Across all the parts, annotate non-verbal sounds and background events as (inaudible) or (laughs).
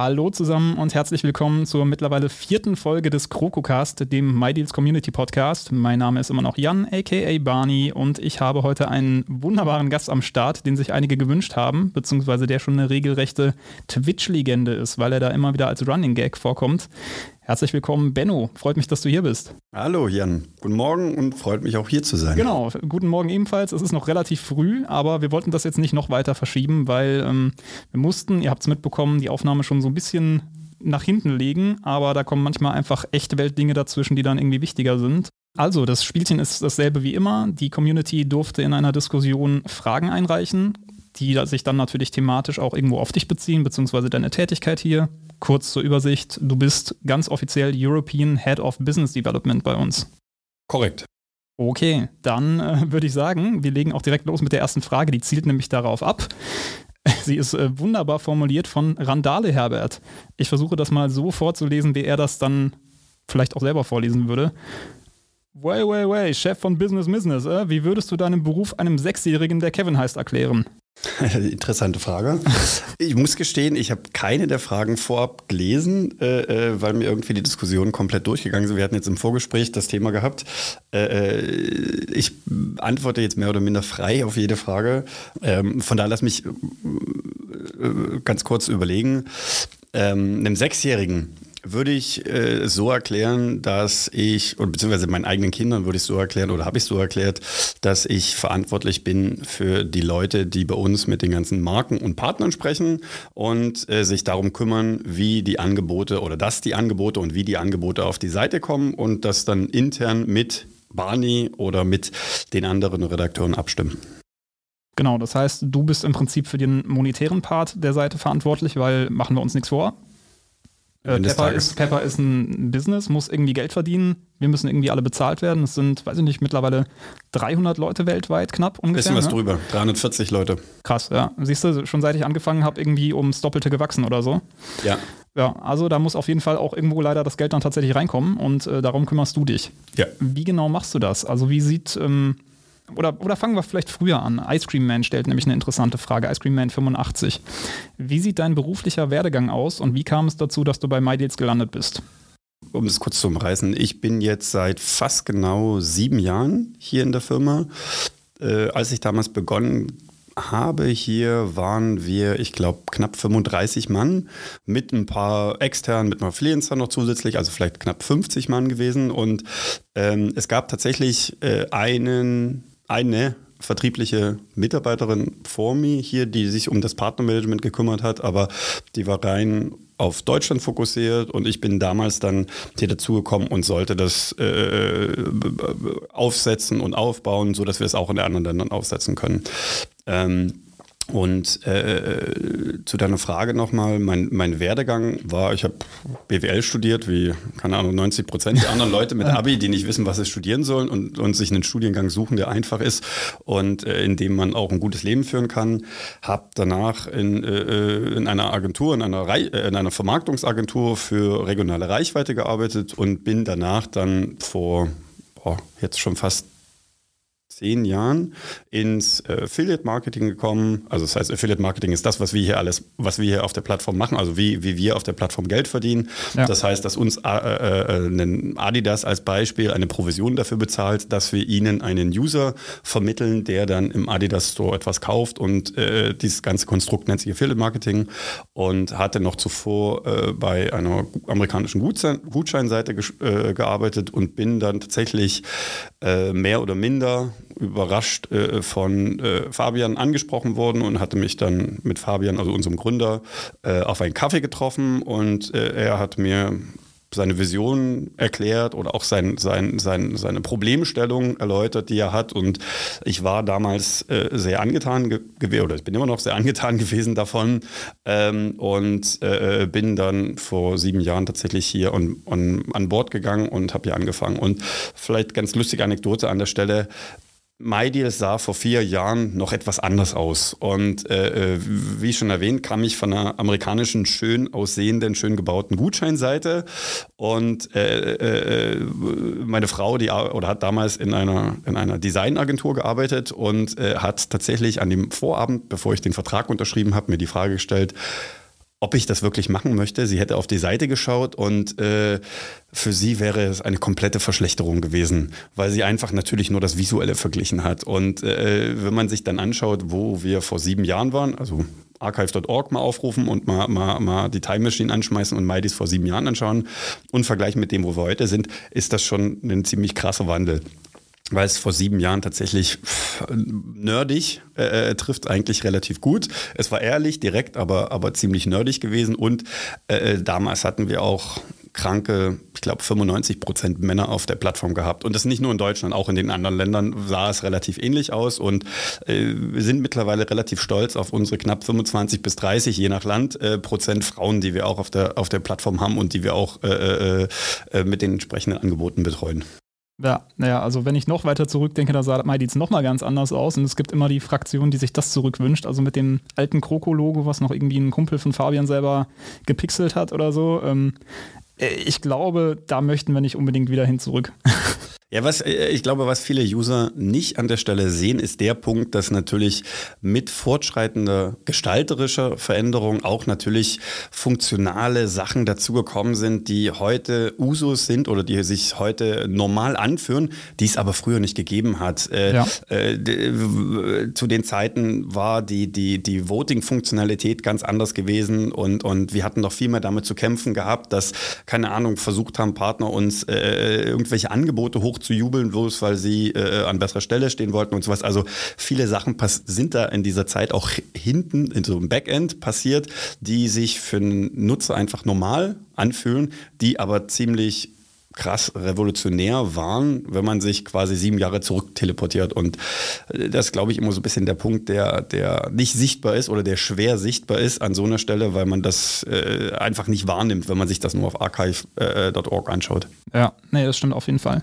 Hallo zusammen und herzlich willkommen zur mittlerweile vierten Folge des KrokoCast, dem MyDeals Community Podcast. Mein Name ist immer noch Jan, aka Barney, und ich habe heute einen wunderbaren Gast am Start, den sich einige gewünscht haben, beziehungsweise der schon eine regelrechte Twitch-Legende ist, weil er da immer wieder als Running Gag vorkommt. Herzlich willkommen, Benno. Freut mich, dass du hier bist. Hallo, Jan. Guten Morgen und freut mich auch hier zu sein. Genau, guten Morgen ebenfalls. Es ist noch relativ früh, aber wir wollten das jetzt nicht noch weiter verschieben, weil ähm, wir mussten, ihr habt es mitbekommen, die Aufnahme schon so ein bisschen nach hinten legen, aber da kommen manchmal einfach echte Weltdinge dazwischen, die dann irgendwie wichtiger sind. Also, das Spielchen ist dasselbe wie immer. Die Community durfte in einer Diskussion Fragen einreichen, die sich dann natürlich thematisch auch irgendwo auf dich beziehen, beziehungsweise deine Tätigkeit hier kurz zur Übersicht, du bist ganz offiziell European Head of Business Development bei uns. Korrekt. Okay, dann äh, würde ich sagen, wir legen auch direkt los mit der ersten Frage, die zielt nämlich darauf ab. (laughs) Sie ist äh, wunderbar formuliert von Randale Herbert. Ich versuche das mal so vorzulesen, wie er das dann vielleicht auch selber vorlesen würde. Way, way, way, Chef von Business Business, äh? wie würdest du deinen Beruf einem Sechsjährigen, der Kevin heißt, erklären? (laughs) Interessante Frage. Ich muss gestehen, ich habe keine der Fragen vorab gelesen, äh, äh, weil mir irgendwie die Diskussion komplett durchgegangen sind. Wir hatten jetzt im Vorgespräch das Thema gehabt. Äh, äh ich antworte jetzt mehr oder minder frei auf jede Frage. Ähm, von daher lass mich äh, äh, ganz kurz überlegen. Ähm, einem Sechsjährigen würde ich äh, so erklären, dass ich, oder beziehungsweise meinen eigenen Kindern würde ich so erklären oder habe ich so erklärt, dass ich verantwortlich bin für die Leute, die bei uns mit den ganzen Marken und Partnern sprechen und äh, sich darum kümmern, wie die Angebote oder dass die Angebote und wie die Angebote auf die Seite kommen und das dann intern mit Barney oder mit den anderen Redakteuren abstimmen. Genau, das heißt, du bist im Prinzip für den monetären Part der Seite verantwortlich, weil machen wir uns nichts vor. Äh, Pepper, ist, Pepper ist ein Business, muss irgendwie Geld verdienen. Wir müssen irgendwie alle bezahlt werden. Es sind, weiß ich nicht, mittlerweile 300 Leute weltweit knapp ungefähr. Bisschen was ne? drüber, 340 Leute. Krass, ja. Siehst du, schon seit ich angefangen habe, irgendwie ums Doppelte gewachsen oder so. Ja. Ja, also da muss auf jeden Fall auch irgendwo leider das Geld dann tatsächlich reinkommen und äh, darum kümmerst du dich. Ja. Wie genau machst du das? Also wie sieht ähm, oder, oder fangen wir vielleicht früher an. Ice Cream Man stellt nämlich eine interessante Frage. Ice Cream Man 85. Wie sieht dein beruflicher Werdegang aus und wie kam es dazu, dass du bei MyDeals gelandet bist? Um es kurz zu umreißen, ich bin jetzt seit fast genau sieben Jahren hier in der Firma. Äh, als ich damals begonnen habe, hier waren wir, ich glaube, knapp 35 Mann mit ein paar externen, mit ein paar Freelancern noch zusätzlich, also vielleicht knapp 50 Mann gewesen. Und ähm, es gab tatsächlich äh, einen eine vertriebliche Mitarbeiterin vor mir hier, die sich um das Partnermanagement gekümmert hat, aber die war rein auf Deutschland fokussiert und ich bin damals dann hier dazugekommen und sollte das äh, aufsetzen und aufbauen, sodass wir es auch in den anderen Ländern aufsetzen können. Ähm, und äh, zu deiner Frage nochmal, mein, mein Werdegang war, ich habe BWL studiert, wie, keine Ahnung, 90 Prozent der anderen Leute mit Abi, die nicht wissen, was sie studieren sollen und, und sich einen Studiengang suchen, der einfach ist und äh, in dem man auch ein gutes Leben führen kann. Habe danach in, äh, in einer Agentur, in einer, Rei äh, in einer Vermarktungsagentur für regionale Reichweite gearbeitet und bin danach dann vor boah, jetzt schon fast zehn Jahren ins äh, Affiliate Marketing gekommen. Also das heißt, Affiliate Marketing ist das, was wir hier alles, was wir hier auf der Plattform machen, also wie, wie wir auf der Plattform Geld verdienen. Ja. Das heißt, dass uns äh, äh, Adidas als Beispiel eine Provision dafür bezahlt, dass wir ihnen einen User vermitteln, der dann im Adidas Store etwas kauft und äh, dieses ganze Konstrukt nennt sich Affiliate Marketing und hatte noch zuvor äh, bei einer amerikanischen Gutscheinseite äh, gearbeitet und bin dann tatsächlich mehr oder minder überrascht äh, von äh, Fabian angesprochen worden und hatte mich dann mit Fabian, also unserem Gründer, äh, auf einen Kaffee getroffen und äh, er hat mir seine Vision erklärt oder auch sein, sein, sein, seine Problemstellung erläutert, die er hat. Und ich war damals äh, sehr angetan gewesen, oder ich bin immer noch sehr angetan (laughs) gewesen davon ähm, und äh, bin dann vor sieben Jahren tatsächlich hier on, on, an Bord gegangen und habe hier angefangen. Und vielleicht ganz lustige Anekdote an der Stelle. MyDeal sah vor vier Jahren noch etwas anders aus. Und äh, äh, wie schon erwähnt, kam ich von einer amerikanischen, schön aussehenden, schön gebauten Gutscheinseite. Und äh, äh, meine Frau, die oder hat damals in einer, in einer Designagentur gearbeitet und äh, hat tatsächlich an dem Vorabend, bevor ich den Vertrag unterschrieben habe, mir die Frage gestellt, ob ich das wirklich machen möchte. Sie hätte auf die Seite geschaut und äh, für sie wäre es eine komplette Verschlechterung gewesen, weil sie einfach natürlich nur das Visuelle verglichen hat. Und äh, wenn man sich dann anschaut, wo wir vor sieben Jahren waren, also archive.org mal aufrufen und mal, mal, mal die Time Machine anschmeißen und MyDis vor sieben Jahren anschauen und vergleichen mit dem, wo wir heute sind, ist das schon ein ziemlich krasser Wandel weil es vor sieben Jahren tatsächlich nerdig äh, äh, trifft eigentlich relativ gut. Es war ehrlich, direkt, aber, aber ziemlich nerdig gewesen. Und äh, äh damals hatten wir auch kranke, ich glaube 95 Prozent Männer auf der Plattform gehabt. Und das nicht nur in Deutschland, auch in den anderen Ländern sah es relativ ähnlich aus. Und äh, wir sind mittlerweile relativ stolz auf unsere knapp 25 bis 30, je nach Land, äh, Prozent Frauen, die wir auch auf der, auf der Plattform haben und die wir auch äh, mit den entsprechenden Angeboten betreuen. Ja, naja, also wenn ich noch weiter zurückdenke, da sah MyDeeds nochmal ganz anders aus und es gibt immer die Fraktion, die sich das zurückwünscht, also mit dem alten Kroko-Logo, was noch irgendwie ein Kumpel von Fabian selber gepixelt hat oder so. Ähm, äh, ich glaube, da möchten wir nicht unbedingt wieder hin zurück. (laughs) Ja, was äh, ich glaube, was viele User nicht an der Stelle sehen, ist der Punkt, dass natürlich mit fortschreitender gestalterischer Veränderung auch natürlich funktionale Sachen dazugekommen sind, die heute Usus sind oder die sich heute normal anführen, die es aber früher nicht gegeben hat. Äh, ja. Äh, zu den Zeiten war die, die, die Voting-Funktionalität ganz anders gewesen und, und wir hatten doch viel mehr damit zu kämpfen gehabt, dass, keine Ahnung, versucht haben, Partner uns äh, irgendwelche Angebote hoch zu jubeln, bloß weil sie äh, an besserer Stelle stehen wollten und sowas. Also viele Sachen sind da in dieser Zeit auch hinten in so einem Backend passiert, die sich für einen Nutzer einfach normal anfühlen, die aber ziemlich krass revolutionär waren, wenn man sich quasi sieben Jahre zurück teleportiert. Und äh, das glaube ich immer so ein bisschen der Punkt, der, der nicht sichtbar ist oder der schwer sichtbar ist an so einer Stelle, weil man das äh, einfach nicht wahrnimmt, wenn man sich das nur auf archive.org äh, anschaut. Ja, nee, das stimmt auf jeden Fall.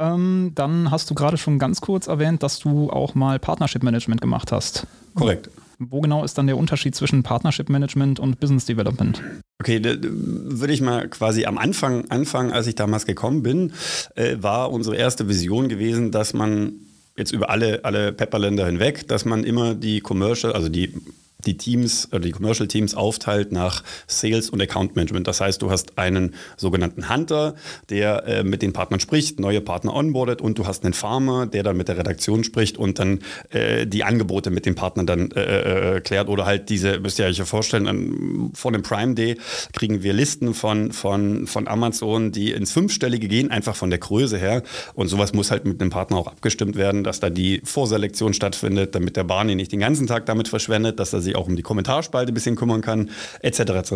Ähm, dann hast du gerade schon ganz kurz erwähnt, dass du auch mal Partnership Management gemacht hast. Korrekt. Wo genau ist dann der Unterschied zwischen Partnership Management und Business Development? Okay, würde ich mal quasi am Anfang anfangen, als ich damals gekommen bin, äh, war unsere erste Vision gewesen, dass man jetzt über alle, alle Pepperländer hinweg, dass man immer die Commercial, also die die Teams oder die Commercial Teams aufteilt nach Sales und Account Management. Das heißt, du hast einen sogenannten Hunter, der äh, mit den Partnern spricht, neue Partner onboardet und du hast einen Farmer, der dann mit der Redaktion spricht und dann äh, die Angebote mit den Partnern dann äh, äh klärt oder halt diese, müsst ihr euch ja vorstellen, an, vor dem Prime Day kriegen wir Listen von, von, von Amazon, die ins Fünfstellige gehen, einfach von der Größe her und sowas muss halt mit dem Partner auch abgestimmt werden, dass da die Vorselektion stattfindet, damit der Barney nicht den ganzen Tag damit verschwendet, dass er sich sich auch um die Kommentarspalte ein bisschen kümmern kann, etc. etc.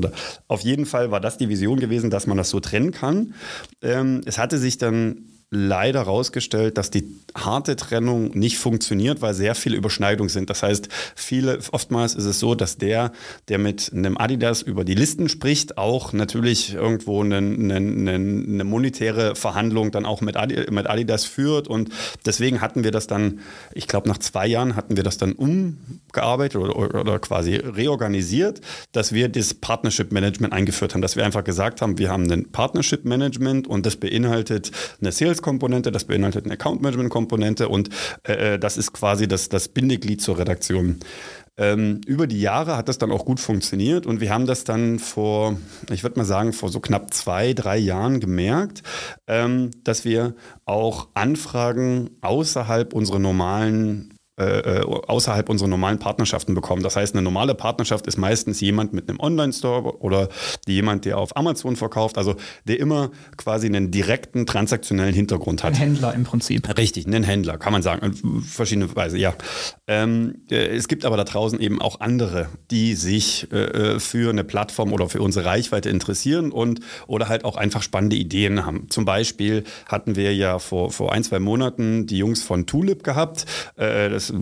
Auf jeden Fall war das die Vision gewesen, dass man das so trennen kann. Ähm, es hatte sich dann leider herausgestellt, dass die harte Trennung nicht funktioniert, weil sehr viele Überschneidungen sind. Das heißt, viele, oftmals ist es so, dass der, der mit einem Adidas über die Listen spricht, auch natürlich irgendwo eine, eine, eine monetäre Verhandlung dann auch mit, Adi, mit Adidas führt. Und deswegen hatten wir das dann, ich glaube, nach zwei Jahren hatten wir das dann umgearbeitet oder, oder quasi reorganisiert, dass wir das Partnership Management eingeführt haben, dass wir einfach gesagt haben, wir haben ein Partnership Management und das beinhaltet eine Sales-Komponente, das beinhaltet eine Account-Management-Komponente, Komponente und äh, äh, das ist quasi das, das Bindeglied zur Redaktion. Ähm, über die Jahre hat das dann auch gut funktioniert und wir haben das dann vor, ich würde mal sagen, vor so knapp zwei, drei Jahren gemerkt, ähm, dass wir auch Anfragen außerhalb unserer normalen äh, äh, außerhalb unserer normalen Partnerschaften bekommen. Das heißt, eine normale Partnerschaft ist meistens jemand mit einem Online-Store oder jemand, der auf Amazon verkauft, also der immer quasi einen direkten transaktionellen Hintergrund hat. Ein Händler im Prinzip. Richtig, einen Händler, kann man sagen. In verschiedene Weise, ja. Ähm, äh, es gibt aber da draußen eben auch andere, die sich äh, für eine Plattform oder für unsere Reichweite interessieren und oder halt auch einfach spannende Ideen haben. Zum Beispiel hatten wir ja vor, vor ein, zwei Monaten die Jungs von Tulip gehabt. Das das,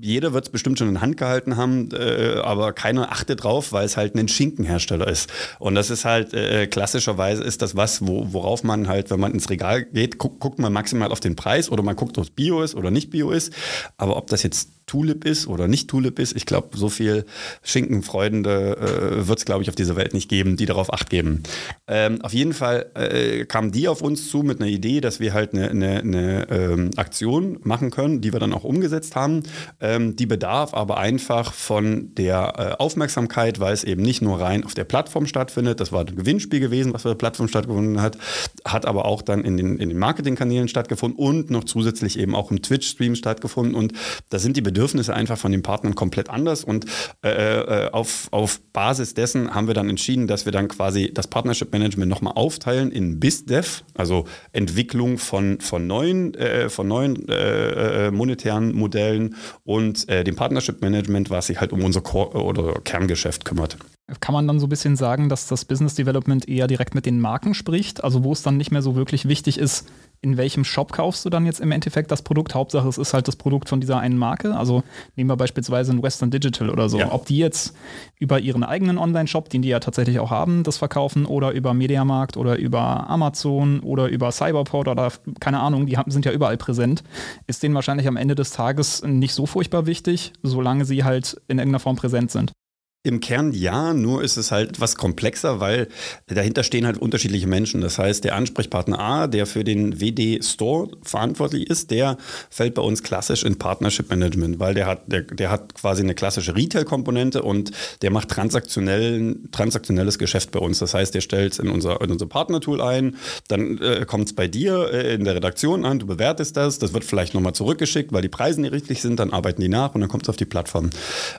jeder wird es bestimmt schon in Hand gehalten haben, äh, aber keiner achtet drauf, weil es halt ein Schinkenhersteller ist. Und das ist halt äh, klassischerweise ist das was, wo, worauf man halt, wenn man ins Regal geht, guckt, guckt man maximal auf den Preis oder man guckt, ob es Bio ist oder nicht Bio ist. Aber ob das jetzt Tulip ist oder nicht Tulip ist. Ich glaube, so viel Schinkenfreunde äh, wird es, glaube ich, auf dieser Welt nicht geben, die darauf Acht geben. Ähm, auf jeden Fall äh, kamen die auf uns zu mit einer Idee, dass wir halt eine, eine, eine ähm, Aktion machen können, die wir dann auch umgesetzt haben. Ähm, die bedarf aber einfach von der äh, Aufmerksamkeit, weil es eben nicht nur rein auf der Plattform stattfindet. Das war ein Gewinnspiel gewesen, was auf der Plattform stattgefunden hat, hat aber auch dann in den, in den Marketingkanälen stattgefunden und noch zusätzlich eben auch im Twitch-Stream stattgefunden. Und da sind die Bedürfnisse Bedürfnisse einfach von den Partnern komplett anders. Und äh, äh, auf, auf Basis dessen haben wir dann entschieden, dass wir dann quasi das Partnership Management nochmal aufteilen in BizDev, also Entwicklung von, von neuen, äh, von neuen äh, äh monetären Modellen und äh, dem Partnership Management, was sich halt um unser Core oder Kerngeschäft kümmert. Kann man dann so ein bisschen sagen, dass das Business Development eher direkt mit den Marken spricht? Also wo es dann nicht mehr so wirklich wichtig ist, in welchem Shop kaufst du dann jetzt im Endeffekt das Produkt? Hauptsache, es ist halt das Produkt von dieser einen Marke. Also nehmen wir beispielsweise ein Western Digital oder so. Ja. Ob die jetzt über ihren eigenen Online-Shop, den die ja tatsächlich auch haben, das verkaufen oder über Mediamarkt oder über Amazon oder über Cyberport oder keine Ahnung, die sind ja überall präsent, ist denen wahrscheinlich am Ende des Tages nicht so furchtbar wichtig, solange sie halt in irgendeiner Form präsent sind. Im Kern ja, nur ist es halt etwas komplexer, weil dahinter stehen halt unterschiedliche Menschen. Das heißt, der Ansprechpartner A, der für den WD Store verantwortlich ist, der fällt bei uns klassisch in Partnership Management, weil der hat, der, der hat quasi eine klassische Retail-Komponente und der macht transaktionellen, transaktionelles Geschäft bei uns. Das heißt, der stellt es in unser, in unser Partner-Tool ein, dann äh, kommt es bei dir äh, in der Redaktion an, du bewertest das, das wird vielleicht nochmal zurückgeschickt, weil die Preise nicht richtig sind, dann arbeiten die nach und dann kommt es auf die Plattform.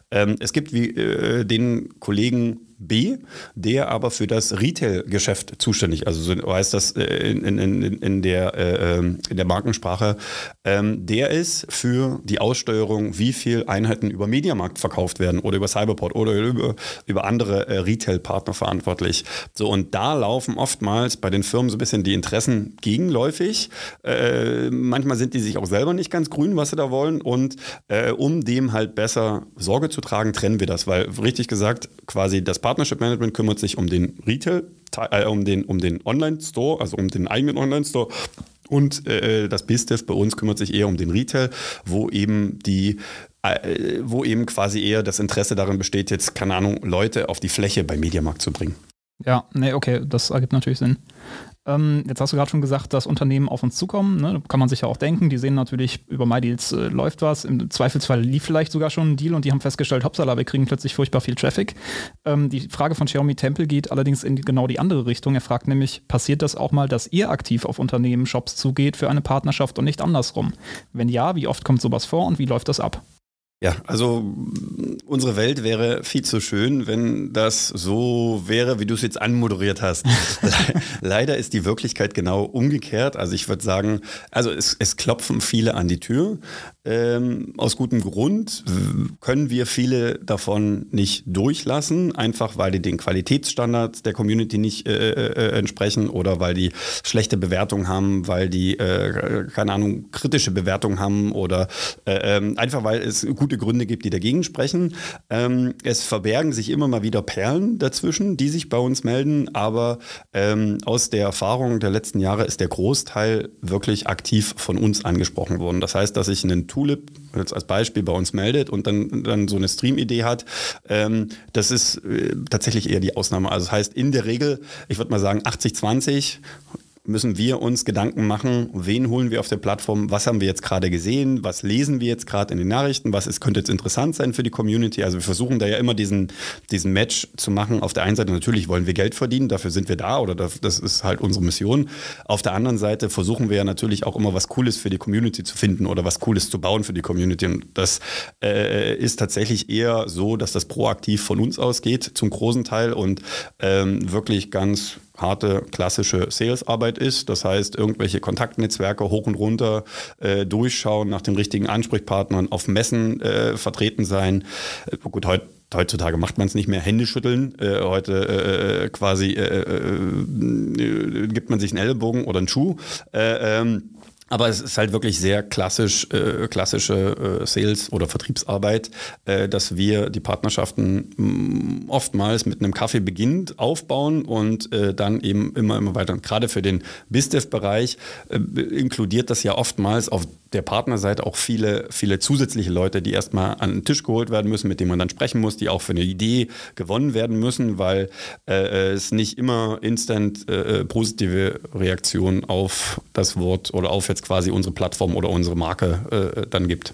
Ähm, es gibt wie äh, den Kollegen B, der aber für das Retail-Geschäft zuständig, also so heißt das äh, in, in, in, der, äh, ähm, in der Markensprache, ähm, der ist für die Aussteuerung, wie viele Einheiten über Mediamarkt verkauft werden oder über Cyberport oder über, über andere äh, Retail-Partner verantwortlich. So, und da laufen oftmals bei den Firmen so ein bisschen die Interessen gegenläufig. Manchmal sind die sich auch selber nicht ganz grün, was sie da wollen. Und um dem halt besser Sorge zu tragen, trennen wir das, weil richtig gesagt, quasi das Partner Partnership Management kümmert sich um den Retail, äh, um den, um den Online-Store, also um den eigenen Online-Store. Und äh, das BizDev bei uns kümmert sich eher um den Retail, wo eben die äh, wo eben quasi eher das Interesse darin besteht, jetzt, keine Ahnung, Leute auf die Fläche bei Mediamarkt zu bringen. Ja, nee, okay, das ergibt natürlich Sinn. Ähm, jetzt hast du gerade schon gesagt, dass Unternehmen auf uns zukommen. Ne? Kann man sich ja auch denken. Die sehen natürlich, über MyDeals äh, läuft was. Im Zweifelsfall lief vielleicht sogar schon ein Deal und die haben festgestellt, hoppsala, wir kriegen plötzlich furchtbar viel Traffic. Ähm, die Frage von Xiaomi Temple geht allerdings in genau die andere Richtung. Er fragt nämlich, passiert das auch mal, dass ihr aktiv auf Unternehmen, Shops zugeht für eine Partnerschaft und nicht andersrum? Wenn ja, wie oft kommt sowas vor und wie läuft das ab? Ja, also unsere Welt wäre viel zu schön, wenn das so wäre, wie du es jetzt anmoderiert hast. (laughs) Leider ist die Wirklichkeit genau umgekehrt. Also ich würde sagen, also es, es klopfen viele an die Tür. Ähm, aus gutem Grund können wir viele davon nicht durchlassen, einfach weil die den Qualitätsstandards der Community nicht äh, äh, äh entsprechen oder weil die schlechte Bewertungen haben, weil die, äh, keine Ahnung, kritische Bewertungen haben oder äh, ähm, einfach weil es gute Gründe gibt, die dagegen sprechen. Ähm, es verbergen sich immer mal wieder Perlen dazwischen, die sich bei uns melden, aber ähm, aus der Erfahrung der letzten Jahre ist der Großteil wirklich aktiv von uns angesprochen worden. Das heißt, dass ich einen Tulip jetzt als Beispiel bei uns meldet und dann, dann so eine Stream-Idee hat, ähm, das ist äh, tatsächlich eher die Ausnahme. Also das heißt, in der Regel, ich würde mal sagen 80-20, müssen wir uns Gedanken machen, wen holen wir auf der Plattform, was haben wir jetzt gerade gesehen, was lesen wir jetzt gerade in den Nachrichten, was ist, könnte jetzt interessant sein für die Community. Also wir versuchen da ja immer diesen, diesen Match zu machen. Auf der einen Seite natürlich wollen wir Geld verdienen, dafür sind wir da oder das ist halt unsere Mission. Auf der anderen Seite versuchen wir ja natürlich auch immer was Cooles für die Community zu finden oder was Cooles zu bauen für die Community. Und das äh, ist tatsächlich eher so, dass das proaktiv von uns ausgeht zum großen Teil und ähm, wirklich ganz harte klassische Sales-Arbeit ist. Das heißt, irgendwelche Kontaktnetzwerke hoch und runter äh, durchschauen, nach den richtigen Ansprechpartnern auf Messen äh, vertreten sein. Äh, gut, heute heutzutage macht man es nicht mehr Hände schütteln. Äh, heute äh, quasi äh, äh, gibt man sich einen Ellenbogen oder einen Schuh. Äh, ähm, aber es ist halt wirklich sehr klassisch, äh, klassische äh, Sales- oder Vertriebsarbeit, äh, dass wir die Partnerschaften mh, mm, oftmals mit einem Kaffee beginnt, aufbauen und äh, dann eben immer, immer weiter. Und gerade für den BizDev-Bereich äh, inkludiert das ja oftmals auf der Partnerseite auch viele, viele zusätzliche Leute, die erstmal an den Tisch geholt werden müssen, mit denen man dann sprechen muss, die auch für eine Idee gewonnen werden müssen, weil äh, es nicht immer instant äh, positive Reaktionen auf das Wort oder auf jetzt quasi unsere Plattform oder unsere Marke äh, dann gibt.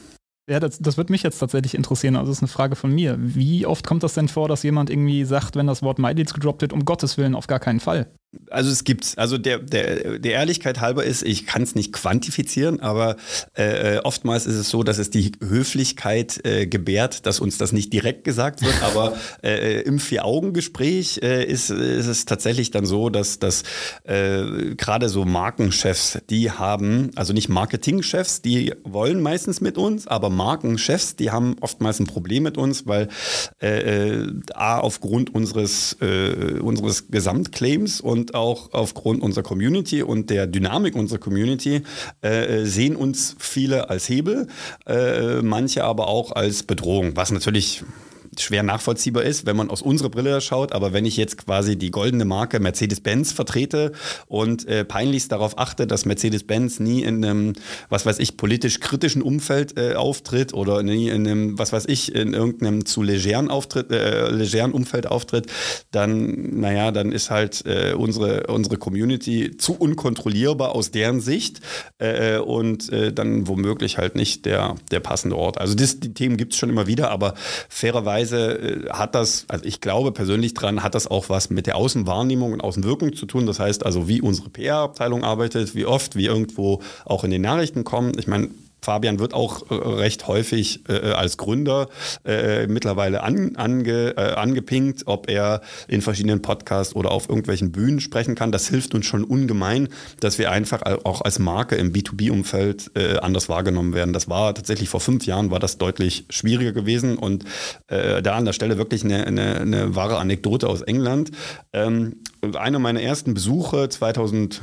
Ja, das, das würde mich jetzt tatsächlich interessieren. Also, das ist eine Frage von mir. Wie oft kommt das denn vor, dass jemand irgendwie sagt, wenn das Wort MyDeals gedroppt wird, um Gottes Willen, auf gar keinen Fall? Also es gibt's. Also der, der, der Ehrlichkeit halber ist, ich kann es nicht quantifizieren, aber äh, oftmals ist es so, dass es die Höflichkeit äh, gebärt, dass uns das nicht direkt gesagt wird, aber (laughs) äh, im Vier-Augen-Gespräch äh, ist, ist es tatsächlich dann so, dass, dass äh, gerade so Markenchefs, die haben, also nicht Marketingchefs, die wollen meistens mit uns, aber Markenchefs, die haben oftmals ein Problem mit uns, weil äh, A, aufgrund unseres, unseres Gesamtclaims und und auch aufgrund unserer Community und der Dynamik unserer Community äh, sehen uns viele als Hebel, äh, manche aber auch als Bedrohung, was natürlich schwer nachvollziehbar ist, wenn man aus unserer Brille schaut. Aber wenn ich jetzt quasi die goldene Marke Mercedes-Benz vertrete und äh, peinlichst darauf achte, dass Mercedes-Benz nie in einem, was weiß ich, politisch kritischen Umfeld äh, auftritt oder nie in einem, was weiß ich, in irgendeinem zu legeren, Auftritt, äh, legeren Umfeld auftritt, dann, naja, dann ist halt äh, unsere, unsere Community zu unkontrollierbar aus deren Sicht äh, und äh, dann womöglich halt nicht der, der passende Ort. Also das, die Themen gibt es schon immer wieder, aber fairerweise Weise äh, hat das, also ich glaube persönlich dran, hat das auch was mit der Außenwahrnehmung und Außenwirkung zu tun. Das heißt also, wie unsere PR-Abteilung arbeitet, wie oft wir irgendwo auch in den Nachrichten kommen. Ich meine, Fabian wird auch äh, recht häufig äh, als Gründer äh, mittlerweile an, ange, äh, angepinkt, ob er in verschiedenen Podcasts oder auf irgendwelchen Bühnen sprechen kann. Das hilft uns schon ungemein, dass wir einfach auch als Marke im B2B-Umfeld äh, anders wahrgenommen werden. Das war tatsächlich vor fünf Jahren war das deutlich schwieriger gewesen und äh, da an der Stelle wirklich eine, eine, eine wahre Anekdote aus England. Ähm, einer meiner ersten Besuche 2005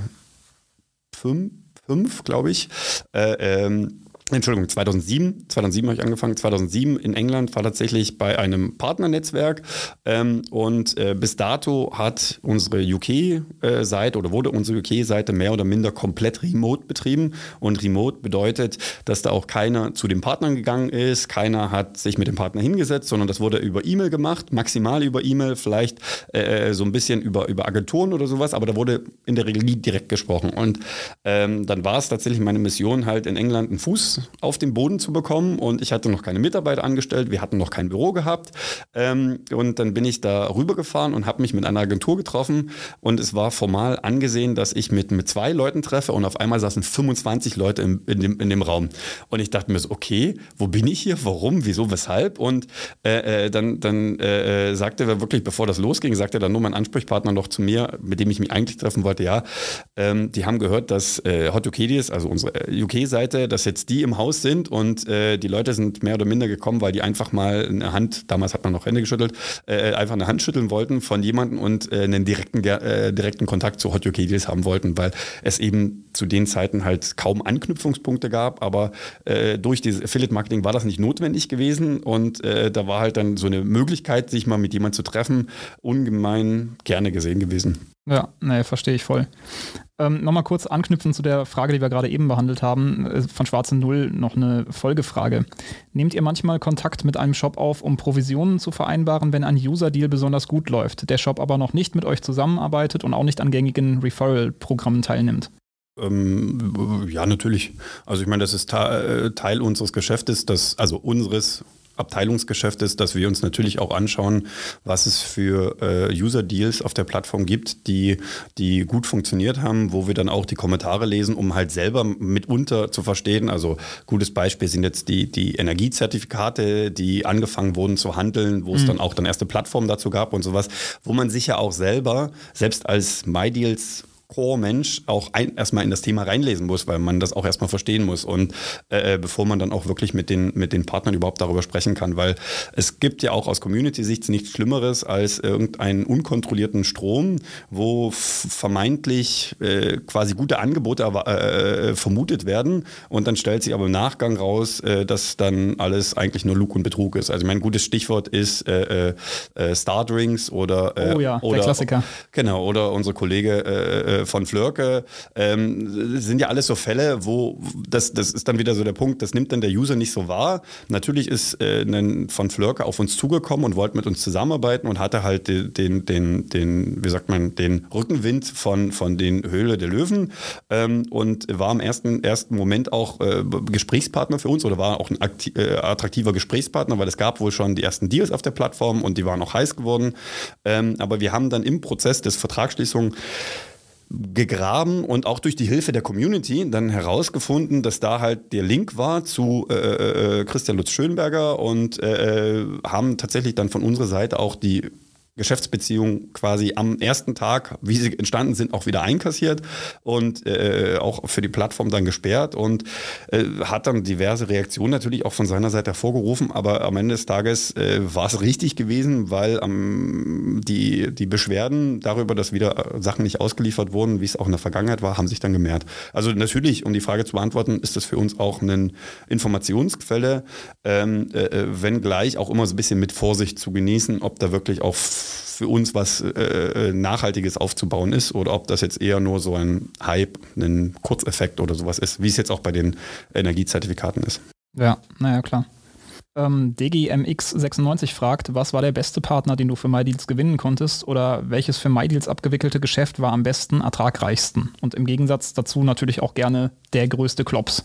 fünf, glaube ich, äh, ähm, Entschuldigung, 2007. 2007 habe ich angefangen. 2007 in England war tatsächlich bei einem Partnernetzwerk. Ähm, und äh, bis dato hat unsere UK-Seite oder wurde unsere UK-Seite mehr oder minder komplett remote betrieben. Und remote bedeutet, dass da auch keiner zu den Partnern gegangen ist, keiner hat sich mit dem Partner hingesetzt, sondern das wurde über E-Mail gemacht, maximal über E-Mail, vielleicht äh, so ein bisschen über, über Agenturen oder sowas, aber da wurde in der Regel nie direkt gesprochen. Und ähm, dann war es tatsächlich meine Mission, halt in England einen Fuß auf den Boden zu bekommen. Und ich hatte noch keine Mitarbeiter angestellt, wir hatten noch kein Büro gehabt. Ähm, und dann bin ich da rübergefahren und habe mich mit einer Agentur getroffen. Und es war formal angesehen, dass ich mit, mit zwei Leuten treffe. Und auf einmal saßen 25 Leute im, in, dem, in dem Raum. Und ich dachte mir so, okay, wo bin ich hier, warum, wieso, weshalb? Und äh, äh dann, dann äh, äh, sagte er wirklich, bevor das losging, sagte dann nur mein Ansprechpartner noch zu mir, mit dem ich mich eigentlich treffen wollte, ja, ähm, die haben gehört, dass äh, Hot Ukedies, also unsere äh, UK-Seite, dass jetzt die im Haus sind und äh, die Leute sind mehr oder minder gekommen, weil die einfach mal eine Hand, damals hat man noch Hände geschüttelt, äh, einfach eine Hand schütteln wollten von jemandem und äh, einen direkten, äh, direkten Kontakt zu Hot UK Deals haben wollten, weil es eben zu den Zeiten halt kaum Anknüpfungspunkte gab, aber äh, durch dieses Affiliate-Marketing war das nicht notwendig gewesen und äh, da war halt dann so eine Möglichkeit, sich mal mit jemandem zu treffen, ungemein gerne gesehen gewesen. Ja, nee, verstehe ich voll. Ähm, Nochmal kurz anknüpfen zu der Frage, die wir gerade eben behandelt haben, äh, von Schwarze Null noch eine Folgefrage. Nehmt ihr manchmal Kontakt mit einem Shop auf, um Provisionen zu vereinbaren, wenn ein User-Deal besonders gut läuft, der Shop aber noch nicht mit euch zusammenarbeitet und auch nicht an gängigen Referral-Programmen teilnimmt? Ähm, ja, natürlich. Also ich meine, das ist äh, Teil unseres Geschäftes, das, also unseres Abteilungsgeschäft ist, dass wir uns natürlich auch anschauen, was es für äh, User-Deals auf der Plattform gibt, die, die gut funktioniert haben, wo wir dann auch die Kommentare lesen, um halt selber mitunter zu verstehen. Also gutes Beispiel sind jetzt die, die Energiezertifikate, die angefangen wurden zu handeln, wo es mhm. dann auch dann erste Plattformen dazu gab und sowas, wo man sich ja auch selber, selbst als MyDeals Core-Mensch auch ein, erstmal in das Thema reinlesen muss, weil man das auch erstmal verstehen muss und äh, äh, bevor man dann auch wirklich mit den, mit den Partnern überhaupt darüber sprechen kann, weil es gibt ja auch aus Community-Sicht nichts Schlimmeres als irgendeinen unkontrollierten Strom, wo vermeintlich äh, quasi gute Angebote äh, äh, vermutet werden und dann stellt sich aber im Nachgang raus, äh, dass dann alles eigentlich nur Lug und Betrug ist. Also mein gutes Stichwort ist Stardrinks oder oh ja, oder, der Klassiker. Genau, oder unsere Kollege äh, von Flörke, ähm, sind ja alles so Fälle, wo das, das ist dann wieder so der Punkt, das nimmt dann der User nicht so wahr. Natürlich ist äh, ein von Flörke auf uns zugekommen und wollte mit uns zusammenarbeiten und hatte halt den, den, den, den wie sagt man, den Rückenwind von, von den Höhle der Löwen ähm, und war im ersten, ersten Moment auch äh, Gesprächspartner für uns oder war auch ein äh, attraktiver Gesprächspartner, weil es gab wohl schon die ersten Deals auf der Plattform und die waren auch heiß geworden. Ähm, aber wir haben dann im Prozess des Vertragsschließung gegraben und auch durch die Hilfe der Community dann herausgefunden, dass da halt der Link war zu äh, äh, äh Christian Lutz Schönberger und äh, äh, haben tatsächlich dann von unserer Seite auch die Geschäftsbeziehungen quasi am ersten Tag, wie sie entstanden sind, auch wieder einkassiert und äh, auch für die Plattform dann gesperrt und äh, hat dann diverse Reaktionen natürlich auch von seiner Seite hervorgerufen, aber am Ende des Tages äh, war es richtig gewesen, weil ähm, die, die Beschwerden darüber, dass wieder Sachen nicht ausgeliefert wurden, wie es auch in der Vergangenheit war, haben sich dann gemehrt. Also natürlich, um die Frage zu beantworten, ist das für uns auch eine Informationsquelle, ähm, äh, äh wenngleich auch immer so ein bisschen mit Vorsicht zu genießen, ob da wirklich auch für uns was äh, äh, Nachhaltiges aufzubauen ist oder ob das jetzt eher nur so ein Hype, ein Kurzeffekt oder sowas ist, wie es jetzt auch bei den Energiezertifikaten ist. Ja, naja, klar. Ähm, DGMX96 fragt, was war der beste Partner, den du für MyDeals gewinnen konntest oder welches für MyDeals abgewickelte Geschäft war am besten, ertragreichsten? Und im Gegensatz dazu natürlich auch gerne der größte Klops.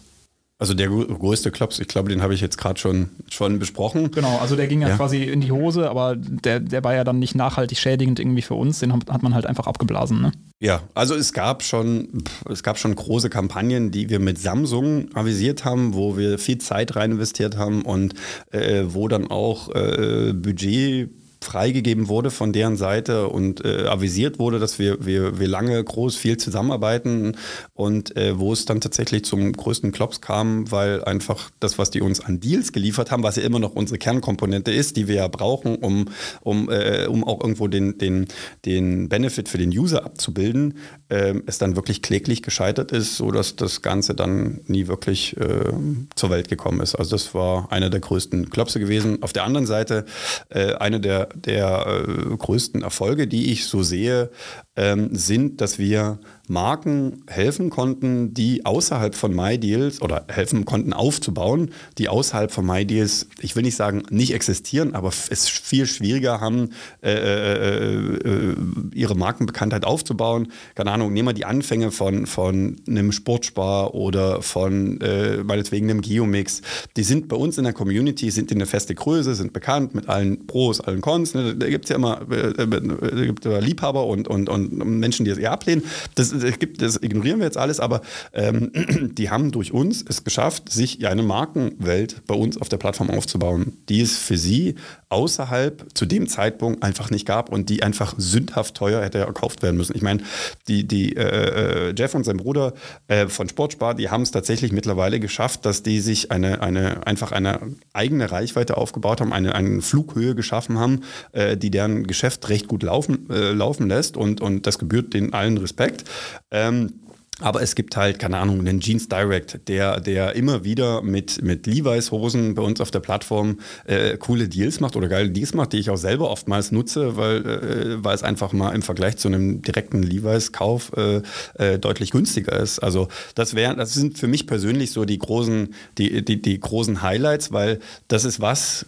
Also der größte Klops, ich glaube, den habe ich jetzt gerade schon, schon besprochen. Genau, also der ging ja, ja, quasi in die Hose, aber der, der war ja dann nicht nachhaltig schädigend irgendwie für uns, den hat man halt einfach abgeblasen. Ne? Ja, also es gab schon, es gab schon große Kampagnen, die wir mit Samsung avisiert haben, wo wir viel Zeit rein investiert haben und äh, wo dann auch äh, Budget freigegeben wurde von deren Seite und äh, avisiert wurde, dass wir, wir, wir lange groß viel zusammenarbeiten und äh, wo es dann tatsächlich zum größten Klops kam, weil einfach das, was die uns an Deals geliefert haben, was ja immer noch unsere Kernkomponente ist, die wir ja brauchen, um, um, äh, um auch irgendwo den, den, den Benefit für den User abzubilden, äh, es dann wirklich kläglich gescheitert ist, sodass das Ganze dann nie wirklich äh, zur Welt gekommen ist. Also das war einer der größten Klopse gewesen. Auf der anderen Seite äh, eine der der äh, größten Erfolge, die ich so sehe, ähm, sind, dass wir Marken helfen konnten, die außerhalb von MyDeals oder helfen konnten aufzubauen, die außerhalb von MyDeals, ich will nicht sagen nicht existieren, aber es viel schwieriger haben, äh, äh, äh, ihre Markenbekanntheit aufzubauen. Keine Ahnung, nehmen wir die Anfänge von, von einem Sportspar oder von äh, meinetwegen einem Geomix. Die sind bei uns in der Community, sind in eine feste Größe, sind bekannt mit allen Pros, allen Cons. Ne? Da gibt es ja immer äh, äh, gibt Liebhaber und, und, und Menschen, die es eher ablehnen. Das, das, gibt, das ignorieren wir jetzt alles, aber ähm, (clears throat) die haben durch uns es geschafft, sich eine Markenwelt bei uns auf der Plattform aufzubauen, die es für sie außerhalb zu dem Zeitpunkt einfach nicht gab und die einfach sündhaft teuer hätte erkauft werden müssen. Ich meine, die, die äh, äh, Jeff und sein Bruder äh, von Sportspar, die haben es tatsächlich mittlerweile geschafft, dass die sich eine, eine einfach eine eigene Reichweite aufgebaut haben, eine, eine Flughöhe geschaffen haben, äh, die deren Geschäft recht gut laufen, äh, laufen lässt und, und das gebührt den allen Respekt. Ähm, aber es gibt halt, keine Ahnung, einen Jeans Direct, der, der immer wieder mit, mit Levi's Hosen bei uns auf der Plattform äh, coole Deals macht oder geile Deals macht, die ich auch selber oftmals nutze, weil, äh, weil es einfach mal im Vergleich zu einem direkten Levi's Kauf äh, äh, deutlich günstiger ist. Also das wären, das sind für mich persönlich so die großen, die, die, die großen Highlights, weil das ist was,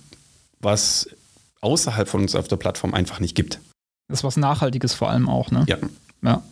was außerhalb von uns auf der Plattform einfach nicht gibt. Das ist was Nachhaltiges vor allem auch, ne? Ja. Ja,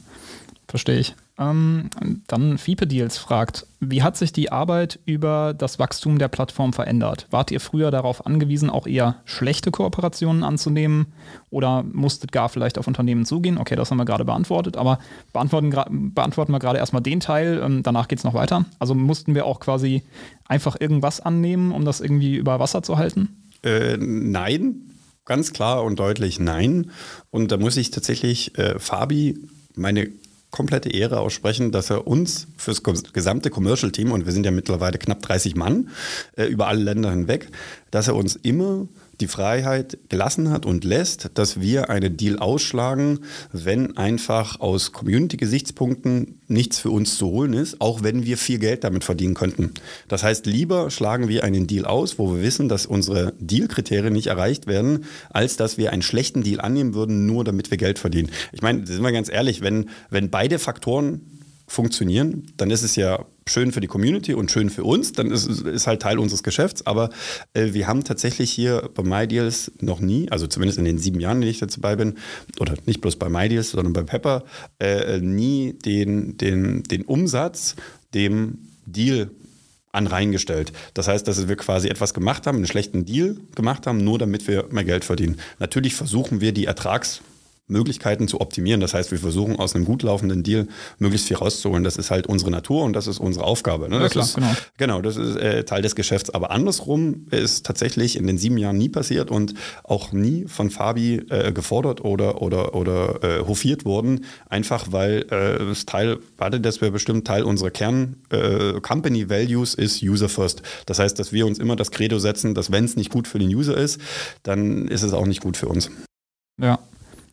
verstehe ich. Ähm, dann Fiepe Deals fragt, wie hat sich die Arbeit über das Wachstum der Plattform verändert? Wart ihr früher darauf angewiesen, auch eher schlechte Kooperationen anzunehmen oder musstet gar vielleicht auf Unternehmen zugehen? Okay, das haben wir gerade beantwortet, aber beantworten, beantworten wir gerade erstmal den Teil, ähm, danach geht es noch weiter. Also mussten wir auch quasi einfach irgendwas annehmen, um das irgendwie über Wasser zu halten? Äh, nein, ganz klar und deutlich nein. Und da muss ich tatsächlich äh, Fabi meine komplette Ehre aussprechen, dass er uns fürs gesamte Commercial-Team, und wir sind ja mittlerweile knapp 30 Mann äh, über alle Länder hinweg, dass er uns immer die Freiheit gelassen hat und lässt, dass wir einen Deal ausschlagen, wenn einfach aus Community-Gesichtspunkten nichts für uns zu holen ist, auch wenn wir viel Geld damit verdienen könnten. Das heißt, lieber schlagen wir einen Deal aus, wo wir wissen, dass unsere Deal-Kriterien nicht erreicht werden, als dass wir einen schlechten Deal annehmen würden, nur damit wir Geld verdienen. Ich meine, sind wir ganz ehrlich, wenn, wenn beide Faktoren funktionieren, dann ist es ja schön für die Community und schön für uns, dann ist es halt Teil unseres Geschäfts. Aber äh, wir haben tatsächlich hier bei MyDeals noch nie, also zumindest in den sieben Jahren, die ich dazu bei bin, oder nicht bloß bei MyDeals, sondern bei Pepper, äh, nie den, den, den Umsatz dem Deal an reingestellt. Das heißt, dass wir quasi etwas gemacht haben, einen schlechten Deal gemacht haben, nur damit wir mehr Geld verdienen. Natürlich versuchen wir die Ertrags Möglichkeiten zu optimieren. Das heißt, wir versuchen aus einem gut laufenden Deal möglichst viel rauszuholen. Das ist halt unsere Natur und das ist unsere Aufgabe. Ne? Ja, klar, ist, genau. genau, das ist äh, Teil des Geschäfts. Aber andersrum ist tatsächlich in den sieben Jahren nie passiert und auch nie von Fabi äh, gefordert oder, oder, oder äh, hofiert worden. Einfach weil äh, es Teil, warte, das wäre bestimmt Teil unserer Kern äh, Company Values ist User First. Das heißt, dass wir uns immer das Credo setzen, dass wenn es nicht gut für den User ist, dann ist es auch nicht gut für uns. Ja,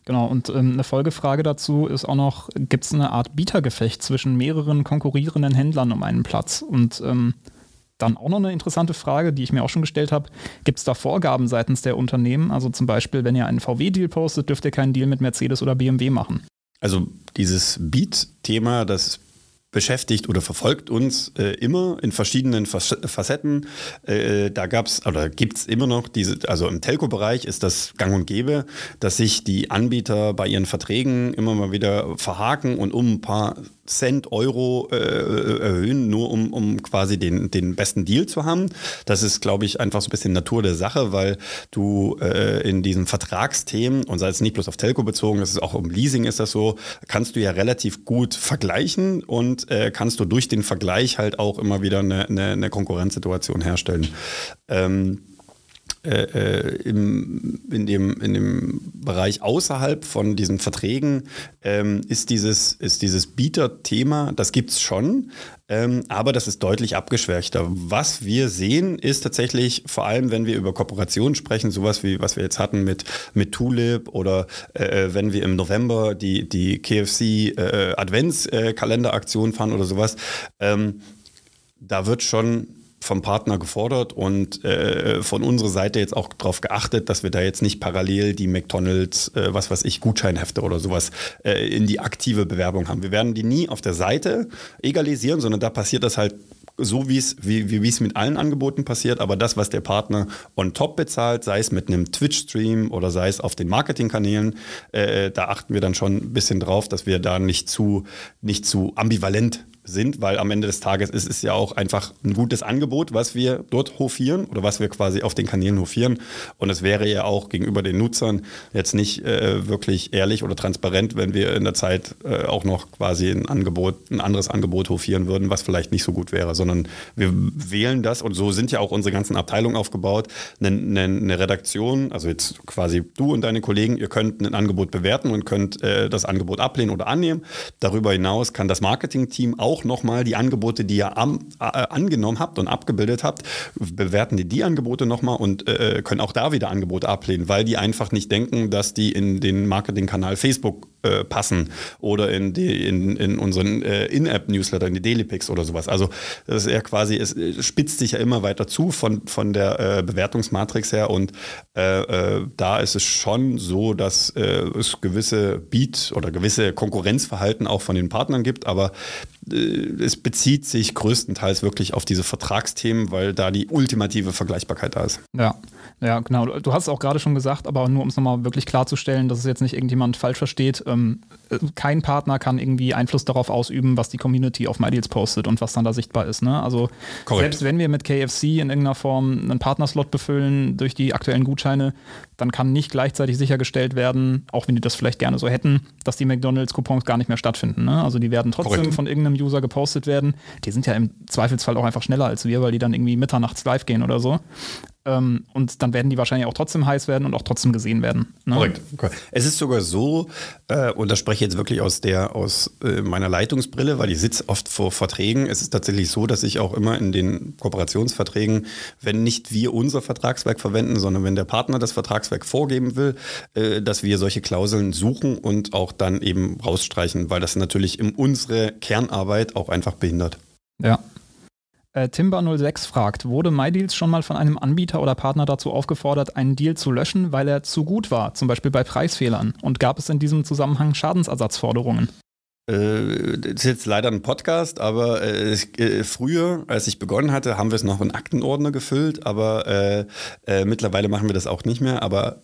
Genau, und ähm, eine Folgefrage dazu ist auch noch, gibt es eine Art Bietergefecht zwischen mehreren konkurrierenden Händlern um einen Platz? Und ähm, dann auch noch eine interessante Frage, die ich mir auch schon gestellt habe. Gibt es da Vorgaben seitens der Unternehmen? Also zum Beispiel, wenn ihr einen VW-Deal postet, dürft ihr keinen Deal mit Mercedes oder BMW machen. Also dieses Beat-Thema, das beschäftigt oder verfolgt uns äh, immer in verschiedenen Facetten. Äh, da gab es oder gibt es immer noch diese, also im Telco-Bereich ist das gang und gäbe, dass sich die Anbieter bei ihren Verträgen immer mal wieder verhaken und um ein paar Cent, Euro äh, erhöhen, nur um, um quasi den, den besten Deal zu haben. Das ist, glaube ich, einfach so ein bisschen Natur der Sache, weil du äh, in diesen Vertragsthemen, und sei es nicht bloß auf Telco bezogen, das ist auch um Leasing ist das so, kannst du ja relativ gut vergleichen und äh, kannst du durch den Vergleich halt auch immer wieder eine, eine, eine Konkurrenzsituation herstellen. Ähm, äh, äh, im, in, dem, in dem Bereich außerhalb von diesen Verträgen ähm, ist dieses, ist dieses Bieter-Thema, das gibt es schon, ähm, aber das ist deutlich abgeschwächter. Was wir sehen, ist tatsächlich, vor allem wenn wir über Kooperationen sprechen, sowas wie was wir jetzt hatten mit, mit Tulip oder äh, äh wenn wir im November die, die KFC äh, Adventskalenderaktion fahren oder sowas, ähm, da wird schon vom Partner gefordert und äh, von unserer Seite jetzt auch darauf geachtet, dass wir da jetzt nicht parallel die McDonalds, äh, was weiß ich, Gutscheinhefte oder sowas äh, in die aktive Bewerbung haben. Wir werden die nie auf der Seite egalisieren, sondern da passiert das halt so wie es wie, wie es mit allen Angeboten passiert, aber das, was der Partner on top bezahlt, sei es mit einem Twitch-Stream oder sei es auf den Marketingkanälen, äh, da achten wir dann schon ein bisschen drauf, dass wir da nicht zu, nicht zu ambivalent sind, weil am Ende des Tages ist es ja auch einfach ein gutes Angebot, was wir dort hofieren oder was wir quasi auf den Kanälen hofieren. Und es wäre ja auch gegenüber den Nutzern jetzt nicht äh, wirklich ehrlich oder transparent, wenn wir in der Zeit äh, auch noch quasi ein Angebot, ein anderes Angebot hofieren würden, was vielleicht nicht so gut wäre, sondern wir wählen das und so sind ja auch unsere ganzen Abteilungen aufgebaut. Eine, eine, eine Redaktion, also jetzt quasi du und deine Kollegen, ihr könnt ein Angebot bewerten und könnt äh, das Angebot ablehnen oder annehmen. Darüber hinaus kann das Marketingteam auch auch nochmal die Angebote, die ihr am, äh, angenommen habt und abgebildet habt, bewerten die die Angebote nochmal und äh, können auch da wieder Angebote ablehnen, weil die einfach nicht denken, dass die in den Marketingkanal Facebook äh, passen oder in, die, in, in unseren äh, In-App-Newsletter, in die Daily Picks oder sowas. Also das ist eher quasi, es spitzt sich ja immer weiter zu von, von der äh, Bewertungsmatrix her und äh, äh, da ist es schon so, dass äh, es gewisse Beat- oder gewisse Konkurrenzverhalten auch von den Partnern gibt, aber es bezieht sich größtenteils wirklich auf diese Vertragsthemen, weil da die ultimative Vergleichbarkeit da ist. Ja, ja, genau. Du hast es auch gerade schon gesagt, aber nur um es nochmal wirklich klarzustellen, dass es jetzt nicht irgendjemand falsch versteht. Ähm, kein Partner kann irgendwie Einfluss darauf ausüben, was die Community auf MyDeals postet und was dann da sichtbar ist. Ne? Also Korrekt. selbst wenn wir mit KFC in irgendeiner Form einen Partnerslot befüllen durch die aktuellen Gutscheine, dann kann nicht gleichzeitig sichergestellt werden, auch wenn die das vielleicht gerne so hätten, dass die McDonalds-Coupons gar nicht mehr stattfinden. Ne? Also die werden trotzdem Korrekt. von irgendeinem User gepostet werden. Die sind ja im Zweifelsfall auch einfach schneller als wir, weil die dann irgendwie mitternachts live gehen oder so. Ähm, und dann werden die wahrscheinlich auch trotzdem heiß werden und auch trotzdem gesehen werden. Ne? Korrekt. Es ist sogar so, äh, und das spreche ich jetzt wirklich aus der aus äh, meiner Leitungsbrille, weil ich sitze oft vor Verträgen. Es ist tatsächlich so, dass ich auch immer in den Kooperationsverträgen, wenn nicht wir unser Vertragswerk verwenden, sondern wenn der Partner das Vertragswerk vorgeben will, äh, dass wir solche Klauseln suchen und auch dann eben rausstreichen, weil das natürlich in unsere Kernarbeit auch einfach behindert. Ja, äh, Timber06 fragt, wurde MyDeals schon mal von einem Anbieter oder Partner dazu aufgefordert, einen Deal zu löschen, weil er zu gut war, zum Beispiel bei Preisfehlern? Und gab es in diesem Zusammenhang Schadensersatzforderungen? Äh, das ist jetzt leider ein Podcast, aber äh, äh, früher, als ich begonnen hatte, haben wir es noch in Aktenordner gefüllt, aber äh, mittlerweile machen wir das auch nicht mehr. Aber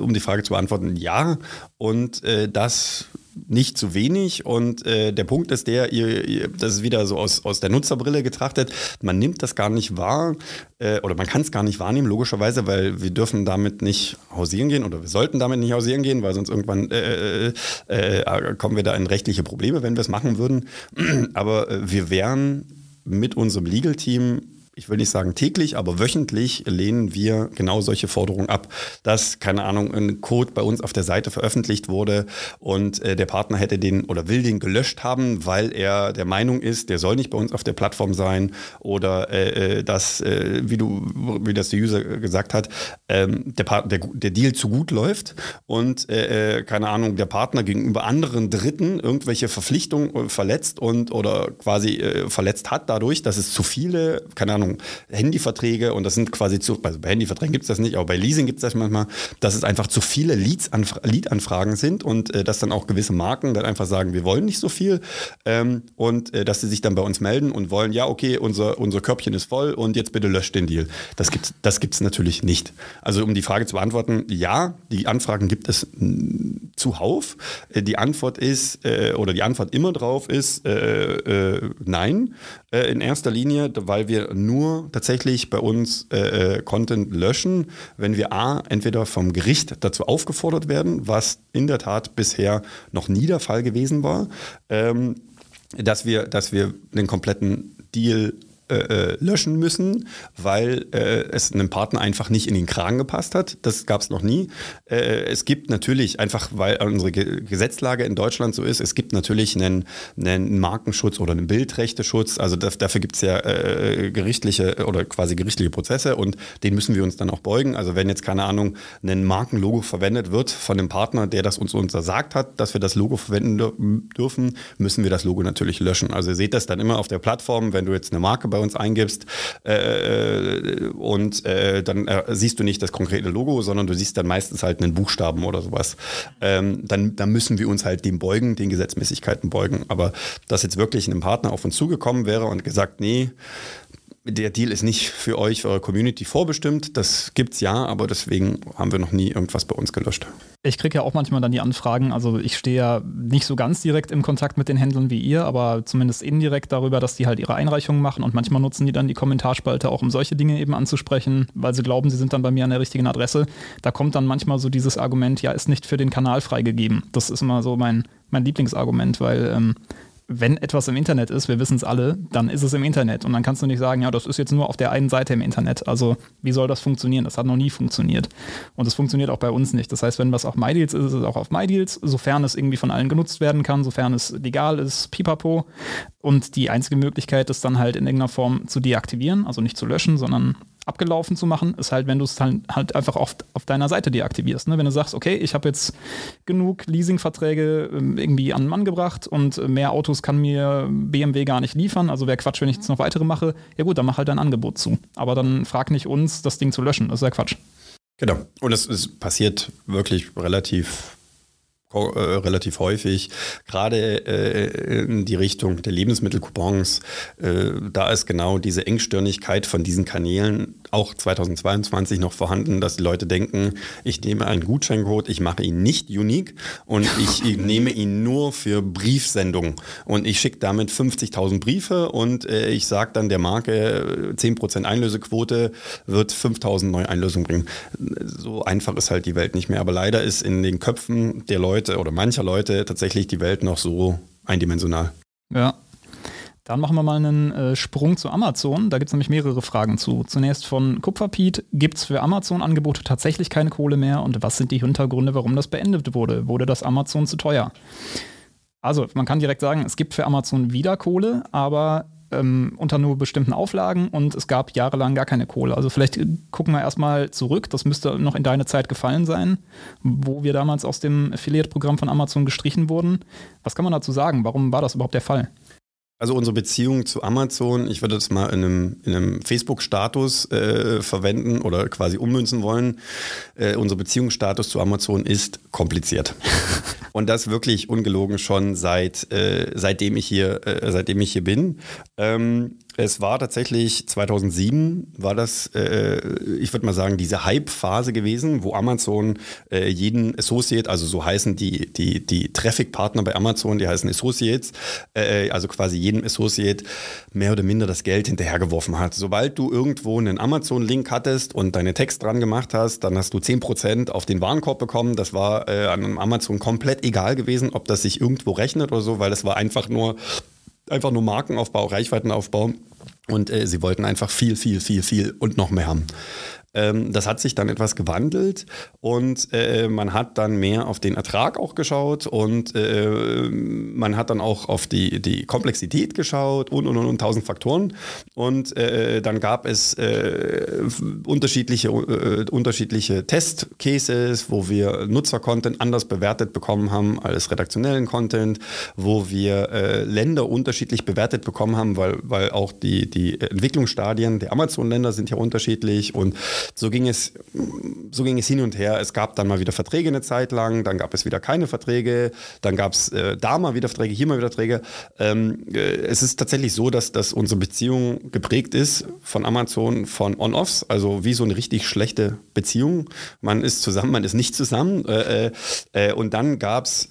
um die Frage zu beantworten, ja. Und das nicht zu wenig. Und äh, der Punkt ist der, ihr, ihr, das ist wieder so aus, aus der Nutzerbrille getrachtet, man nimmt das gar nicht wahr äh, oder man kann es gar nicht wahrnehmen, logischerweise, weil wir dürfen damit nicht hausieren gehen oder wir sollten damit nicht hausieren gehen, weil sonst irgendwann äh, äh, äh kommen wir da in rechtliche Probleme, wenn wir es machen würden. (clears throat) Aber äh, wir wären mit unserem Legal-Team ich will nicht sagen täglich, aber wöchentlich lehnen wir genau solche Forderungen ab, dass, keine Ahnung, ein Code bei uns auf der Seite veröffentlicht wurde und äh, der Partner hätte den oder will den gelöscht haben, weil er der Meinung ist, der soll nicht bei uns auf der Plattform sein oder äh, äh dass, äh, wie du, wie das der User gesagt hat, ähm, der, der, der, Deal zu gut läuft und, äh, äh, keine Ahnung, der Partner gegenüber anderen Dritten irgendwelche Verpflichtungen verletzt und oder quasi verletzt hat dadurch, dass es zu viele, keine Ahnung, Ahnung, Handyverträge und das sind quasi zu, also bei Handyverträgen gibt es das nicht, aber bei Leasing gibt es das manchmal, dass es einfach zu viele Lead-Anfragen sind und äh, dass dann auch gewisse Marken dann einfach sagen, wir wollen nicht so viel ähm, und äh, dass sie sich dann bei uns melden und wollen, ja, okay, unser, unser Körbchen ist voll und jetzt bitte löscht den Deal. Das gibt es das gibt's natürlich nicht. Also um die Frage zu beantworten, ja, die Anfragen gibt es zuhauf. Äh, die Antwort ist, äh, oder die Antwort immer drauf ist, äh, äh nein, in erster Linie, weil wir nur nur tatsächlich bei uns äh, äh, Content löschen, wenn wir A, entweder vom Gericht dazu aufgefordert werden, was in der Tat bisher noch nie der Fall gewesen war, ähm, dass, wir, dass wir den kompletten Deal äh, äh, löschen müssen, weil äh, es einem Partner einfach nicht in den Kragen gepasst hat. Das gab es noch nie. Äh, es gibt natürlich, einfach weil unsere Ge Gesetzlage in Deutschland so ist, es gibt natürlich einen, einen Markenschutz oder einen Bildrechteschutz. Also das, dafür gibt es ja äh, gerichtliche oder quasi gerichtliche Prozesse und den müssen wir uns dann auch beugen. Also wenn jetzt, keine Ahnung, ein Markenlogo verwendet wird von einem Partner, der das uns untersagt hat, dass wir das Logo verwenden dürfen, müssen wir das Logo natürlich löschen. Also ihr seht das dann immer auf der Plattform, wenn du jetzt eine Marke bei uns eingibst äh, und äh, dann äh, siehst du nicht das konkrete Logo, sondern du siehst dann meistens halt einen Buchstaben oder sowas. Ähm, dann, dann müssen wir uns halt dem beugen, den Gesetzmäßigkeiten beugen. Aber dass jetzt wirklich ein Partner auf uns zugekommen wäre und gesagt, nee, der Deal ist nicht für euch, für eure Community vorbestimmt. Das gibt's ja, aber deswegen haben wir noch nie irgendwas bei uns gelöscht. Ich kriege ja auch manchmal dann die Anfragen. Also ich stehe ja nicht so ganz direkt im Kontakt mit den Händlern wie ihr, aber zumindest indirekt darüber, dass die halt ihre Einreichungen machen und manchmal nutzen die dann die Kommentarspalte auch, um solche Dinge eben anzusprechen, weil sie glauben, sie sind dann bei mir an der richtigen Adresse. Da kommt dann manchmal so dieses Argument, ja, ist nicht für den Kanal freigegeben. Das ist immer so mein, mein Lieblingsargument, weil ähm, wenn etwas im Internet ist, wir wissen es alle, dann ist es im Internet. Und dann kannst du nicht sagen, ja, das ist jetzt nur auf der einen Seite im Internet. Also wie soll das funktionieren? Das hat noch nie funktioniert. Und es funktioniert auch bei uns nicht. Das heißt, wenn was auf MyDeals ist, ist es auch auf MyDeals, sofern es irgendwie von allen genutzt werden kann, sofern es legal ist, pipapo. Und die einzige Möglichkeit ist dann halt in irgendeiner Form zu deaktivieren, also nicht zu löschen, sondern abgelaufen zu machen, ist halt, wenn du es halt, einfach auf, auf deiner Seite deaktivierst. Ne? Wenn du sagst, okay, ich habe jetzt genug Leasingverträge ähm, irgendwie an den Mann gebracht und mehr Autos kann mir BMW gar nicht liefern, also wäre Quatsch, wenn ich jetzt noch weitere mache, ja gut, dann mach halt dein Angebot zu. Aber dann frag nicht uns, das Ding zu löschen, das ist ja Quatsch. Genau. Und es, es passiert wirklich relativ relativ häufig, gerade äh, in die Richtung der Lebensmittelcoupons. Äh, da ist genau diese Engstirnigkeit von diesen Kanälen auch 2022 noch vorhanden, dass die Leute denken, ich nehme einen Gutscheincode, ich mache ihn nicht unique und (laughs) ich, ich nehme ihn nur für Briefsendungen und ich schicke damit 50.000 Briefe und äh, ich sage dann der Marke 10% Einlösequote wird 5.000 neue Einlösungen bringen. So einfach ist halt die Welt nicht mehr, aber leider ist in den Köpfen der Leute oder mancher Leute tatsächlich die Welt noch so eindimensional. Ja, Dann machen wir mal einen äh, Sprung zu Amazon. Da gibt es nämlich mehrere Fragen zu. Zunächst von Kupferpiet. Gibt es für Amazon-Angebote tatsächlich keine Kohle mehr? Und was sind die Hintergründe, warum das beendet wurde? Wurde das Amazon zu teuer? Also, man kann direkt sagen, es gibt für Amazon wieder Kohle, aber ähm, unter nur bestimmten Auflagen und es gab jahrelang gar keine Kohle. Also vielleicht äh, gucken wir erstmal zurück, das müsste noch in deine Zeit gefallen sein, wo wir damals aus dem Affiliate-Programm von Amazon gestrichen wurden. Was kann man dazu sagen? Warum war das überhaupt der Fall? Also unsere Beziehung zu Amazon, ich würde das mal in einem, in einem Facebook-Status äh, verwenden oder quasi ummünzen wollen. Äh, unser Beziehungsstatus zu Amazon ist kompliziert. (laughs) Und das wirklich ungelogen schon seit, äh, seitdem, ich hier, äh, seitdem ich hier bin. Ähm, es war tatsächlich 2007, war das, äh, ich würde mal sagen, diese Hype-Phase gewesen, wo Amazon äh, jeden Associate, also so heißen die, die, die Traffic-Partner bei Amazon, die heißen Associates, äh, also quasi jedem Associate mehr oder minder das Geld hinterhergeworfen hat. Sobald du irgendwo einen Amazon-Link hattest und deine Text dran gemacht hast, dann hast du 10% auf den Warenkorb bekommen. Das war äh, an Amazon komplett egal gewesen, ob das sich irgendwo rechnet oder so, weil es war einfach nur einfach nur Markenaufbau, Reichweitenaufbau. Und äh, sie wollten einfach viel, viel, viel, viel und noch mehr haben. Ähm, das hat sich dann etwas gewandelt und äh, man hat dann mehr auf den Ertrag auch geschaut und äh, man hat dann auch auf die, die Komplexität geschaut und und und, und tausend Faktoren. Und äh, dann gab es äh, unterschiedliche, äh, unterschiedliche Testcases, wo wir Nutzercontent anders bewertet bekommen haben als redaktionellen Content, wo wir äh, Länder unterschiedlich bewertet bekommen haben, weil, weil auch die, die Entwicklungsstadien der Amazon-Länder sind ja unterschiedlich und so ging es, so ging es hin und her. Es gab dann mal wieder Verträge eine Zeit lang, dann gab es wieder keine Verträge, dann gab es äh, da mal wieder Verträge, hier mal wieder Verträge. Ähm, äh, es ist tatsächlich so, dass, dass unsere Beziehung geprägt ist von Amazon von On-Offs, also wie so eine richtig schlechte Beziehung. Man ist zusammen, man ist nicht zusammen. Äh, äh, äh und dann gab es,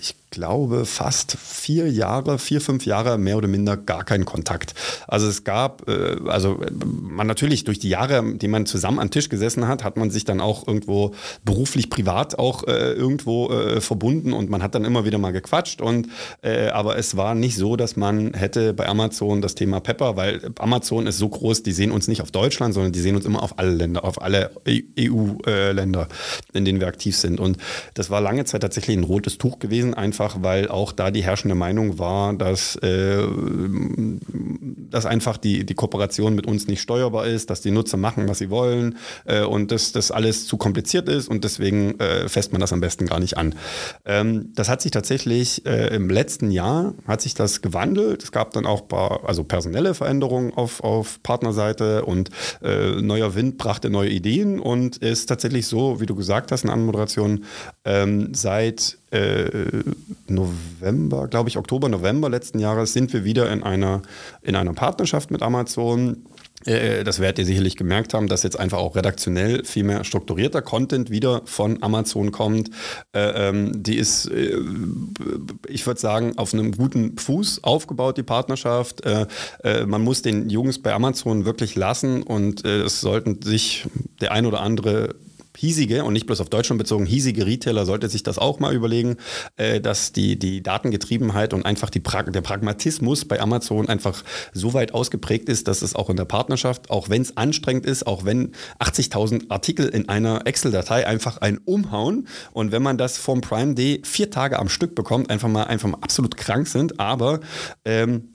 ich glaube, fast vier Jahre, vier, fünf Jahre mehr oder minder gar keinen Kontakt. Also es gab, äh, also man natürlich durch die Jahre, die man zusammen am Tisch gesessen hat, hat man sich dann auch irgendwo beruflich, privat auch äh, irgendwo äh, verbunden und man hat dann immer wieder mal gequatscht und äh, aber es war nicht so, dass man hätte bei Amazon das Thema Pepper, weil Amazon ist so groß, die sehen uns nicht auf Deutschland, sondern die sehen uns immer auf alle Länder, auf alle EU-Länder, e in denen wir aktiv sind. Und das war lange Zeit tatsächlich ein rotes Tuch gewesen, einfach einfach, weil auch da die herrschende Meinung war, dass, äh, dass einfach die, die Kooperation mit uns nicht steuerbar ist, dass die Nutzer machen, was sie wollen äh, und dass das alles zu kompliziert ist und deswegen äh, fässt man das am besten gar nicht an. Ähm, das hat sich tatsächlich äh, im letzten Jahr hat sich das gewandelt. Es gab dann auch paar, also personelle Veränderungen auf, auf Partnerseite und äh, neuer Wind brachte neue Ideen und ist tatsächlich so, wie du gesagt hast in der Anmoderation, ähm, seit November, glaube ich, Oktober, November letzten Jahres sind wir wieder in einer, in einer Partnerschaft mit Amazon. Äh, das werdet ihr sicherlich gemerkt haben, dass jetzt einfach auch redaktionell viel mehr strukturierter Content wieder von Amazon kommt. Äh, ähm, die ist, ich würde sagen, auf einem guten Fuß aufgebaut, die Partnerschaft. Man muss den Jungs bei Amazon wirklich lassen und es sollten sich der ein oder andere hiesige und nicht bloß auf Deutschland bezogen, hiesige Retailer sollte sich das auch mal überlegen, äh, dass die, die Datengetriebenheit und einfach die pra der Pragmatismus bei Amazon einfach so weit ausgeprägt ist, dass es auch in der Partnerschaft, auch wenn es anstrengend ist, auch wenn 80.000 Artikel in einer Excel-Datei einfach ein umhauen und wenn man das vom Prime Day vier Tage am Stück bekommt, einfach mal, einfach mal absolut krank sind, aber ähm,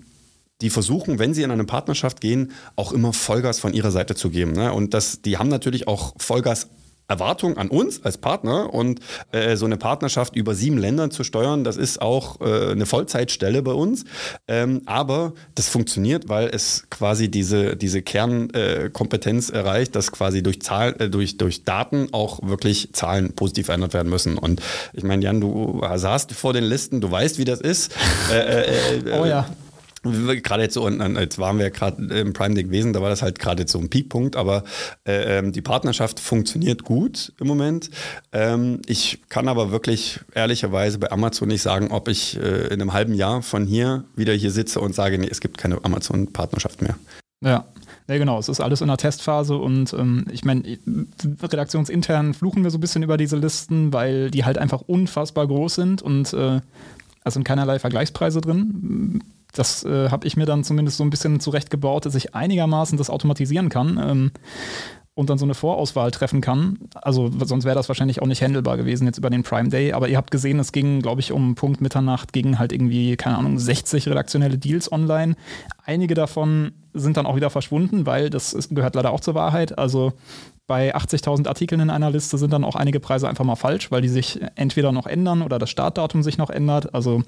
die versuchen, wenn sie in eine Partnerschaft gehen, auch immer Vollgas von ihrer Seite zu geben. Ne? Und das, die haben natürlich auch Vollgas Erwartung an uns als Partner und äh, so eine Partnerschaft über sieben Länder zu steuern, das ist auch äh, eine Vollzeitstelle bei uns. Ähm, aber das funktioniert, weil es quasi diese, diese Kernkompetenz äh, erreicht, dass quasi durch, Zahl, äh, durch, durch Daten auch wirklich Zahlen positiv verändert werden müssen. Und ich meine, Jan, du saßt vor den Listen, du weißt, wie das ist. Äh, äh, oh ja. Gerade jetzt so, und jetzt waren wir gerade im Prime Day gewesen, da war das halt gerade so ein Peakpunkt, aber äh, ähm, die Partnerschaft funktioniert gut im Moment. Ähm, ich kann aber wirklich ehrlicherweise bei Amazon nicht sagen, ob ich äh, in einem halben Jahr von hier wieder hier sitze und sage, nee, es gibt keine Amazon-Partnerschaft mehr. Ja. Ja, genau, es ist alles in der Testphase und ähm, ich meine, redaktionsintern fluchen wir so ein bisschen über diese Listen, weil die halt einfach unfassbar groß sind und äh, es sind keinerlei Vergleichspreise drin das äh, habe ich mir dann zumindest so ein bisschen zurechtgebaut, dass ich einigermaßen das automatisieren kann. Ähm, und dann so eine Vorauswahl treffen kann. Also sonst wäre das wahrscheinlich auch nicht handelbar gewesen jetzt über den Prime Day. Aber ihr habt gesehen, es ging, glaube ich, um Punkt Mitternacht gegen halt irgendwie, keine Ahnung, 60 redaktionelle Deals online. Einige davon sind dann auch wieder verschwunden, weil das ist, gehört leider auch zur Wahrheit. Also bei 80.000 Artikeln in einer Liste sind dann auch einige Preise einfach mal falsch, weil die sich entweder noch ändern oder das Startdatum sich noch ändert. Also